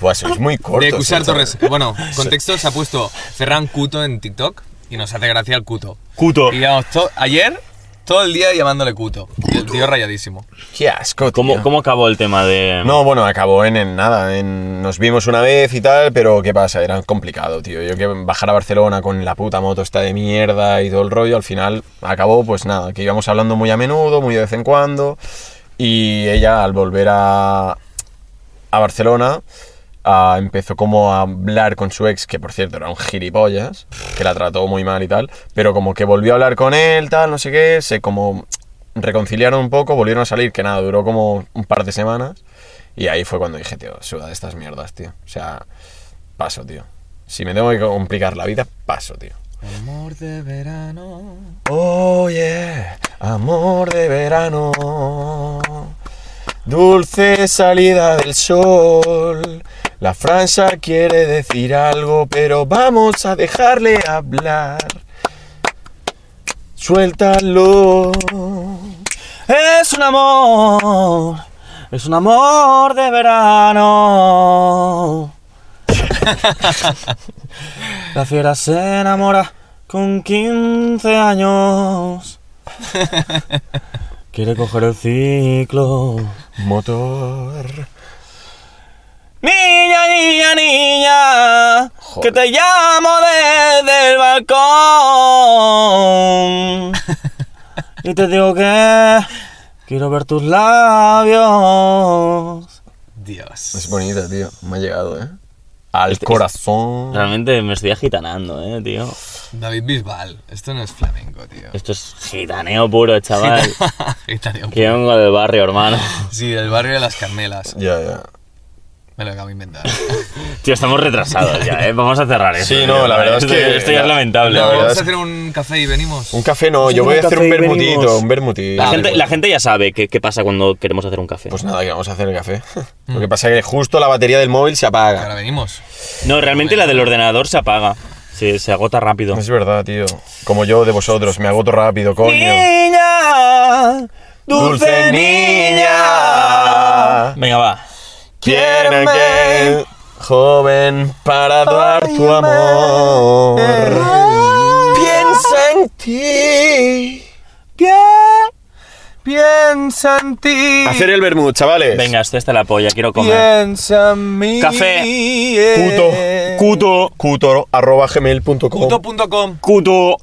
Buah, sois muy cortos.
de Cusar
eh,
Torres. Bueno, contexto se ha puesto Ferran Cuto en TikTok y nos hace gracia el Cuto.
Cuto.
Y llevamos to- ayer todo el día llamándole Cuto. Y el tío rayadísimo.
Qué asco, tío.
¿Cómo, ¿Cómo acabó el tema de.?
No, bueno, acabó en, en nada. En, nos vimos una vez y tal, pero ¿qué pasa? Era complicado, tío. Yo que bajar a Barcelona con la puta moto esta de mierda y todo el rollo, al final acabó, pues nada, que íbamos hablando muy a menudo, muy de vez en cuando. Y ella, al volver a, a Barcelona, ah, empezó como a hablar con su ex, que por cierto era un gilipollas, que la trató muy mal y tal, pero como que volvió a hablar con él, tal, no sé qué, se como reconciliaron un poco, volvieron a salir, que nada, duró como un par de semanas. Y ahí fue cuando dije, tío, suda de estas mierdas, tío. O sea, paso, tío. Si me tengo que complicar la vida, paso, tío.
Amor de verano.
Oh, yeah, amor de verano. Dulce salida del sol. La Francia quiere decir algo, pero vamos a dejarle hablar. Suéltalo.
Es un amor. Es un amor de verano. La fiera se enamora con 15 años. Quiere coger el ciclo.
Motor.
Niña, niña, niña,
Joder.
que te llamo desde el balcón. y te digo que quiero ver tus labios.
Dios.
Es bonita, tío. Me ha llegado, ¿eh? Al
Este-
corazón.
Realmente me estoy agitanando, eh, tío.
David Bisbal. Esto no es flamenco, tío.
Esto es gitaneo puro, chaval.
Gitaneo.
que vengo del barrio, hermano.
Sí, del barrio de las Carmelas.
Ya, ya.
Me lo acabo de inventar.
Tío, estamos retrasados ya, eh. Vamos a cerrar esto.
Sí, no, la verdad es que-
Esto ya es
la-
lamentable.
la
No,
verdad
vamos
es-
a hacer un café y venimos.
Un café no, yo voy a hacer un bermutito, un bermutito.
La gente,
Vale,
la gente ya sabe qué, qué pasa cuando queremos hacer un café.
Pues nada, que vamos a hacer el café. Lo que pasa es que justo la batería del móvil se
Ahora
apaga.
venimos.
No, realmente la del ordenador se apaga. Se, se agota rápido.
Es verdad, tío. Como yo de vosotros, me agoto rápido, coño.
Niña, dulce,
Dulce
niña.
niña.
Venga, va.
Que joven para dar tu amor. Piensa en ti.
Pie- Piensa en ti.
Hacer el vermut, chavales.
Venga, este está la polla, quiero comer.
Piensa en mí.
Café.
Cuto, cuto, cuto, arroba gmail.com.
Cuto.com.
Cuto.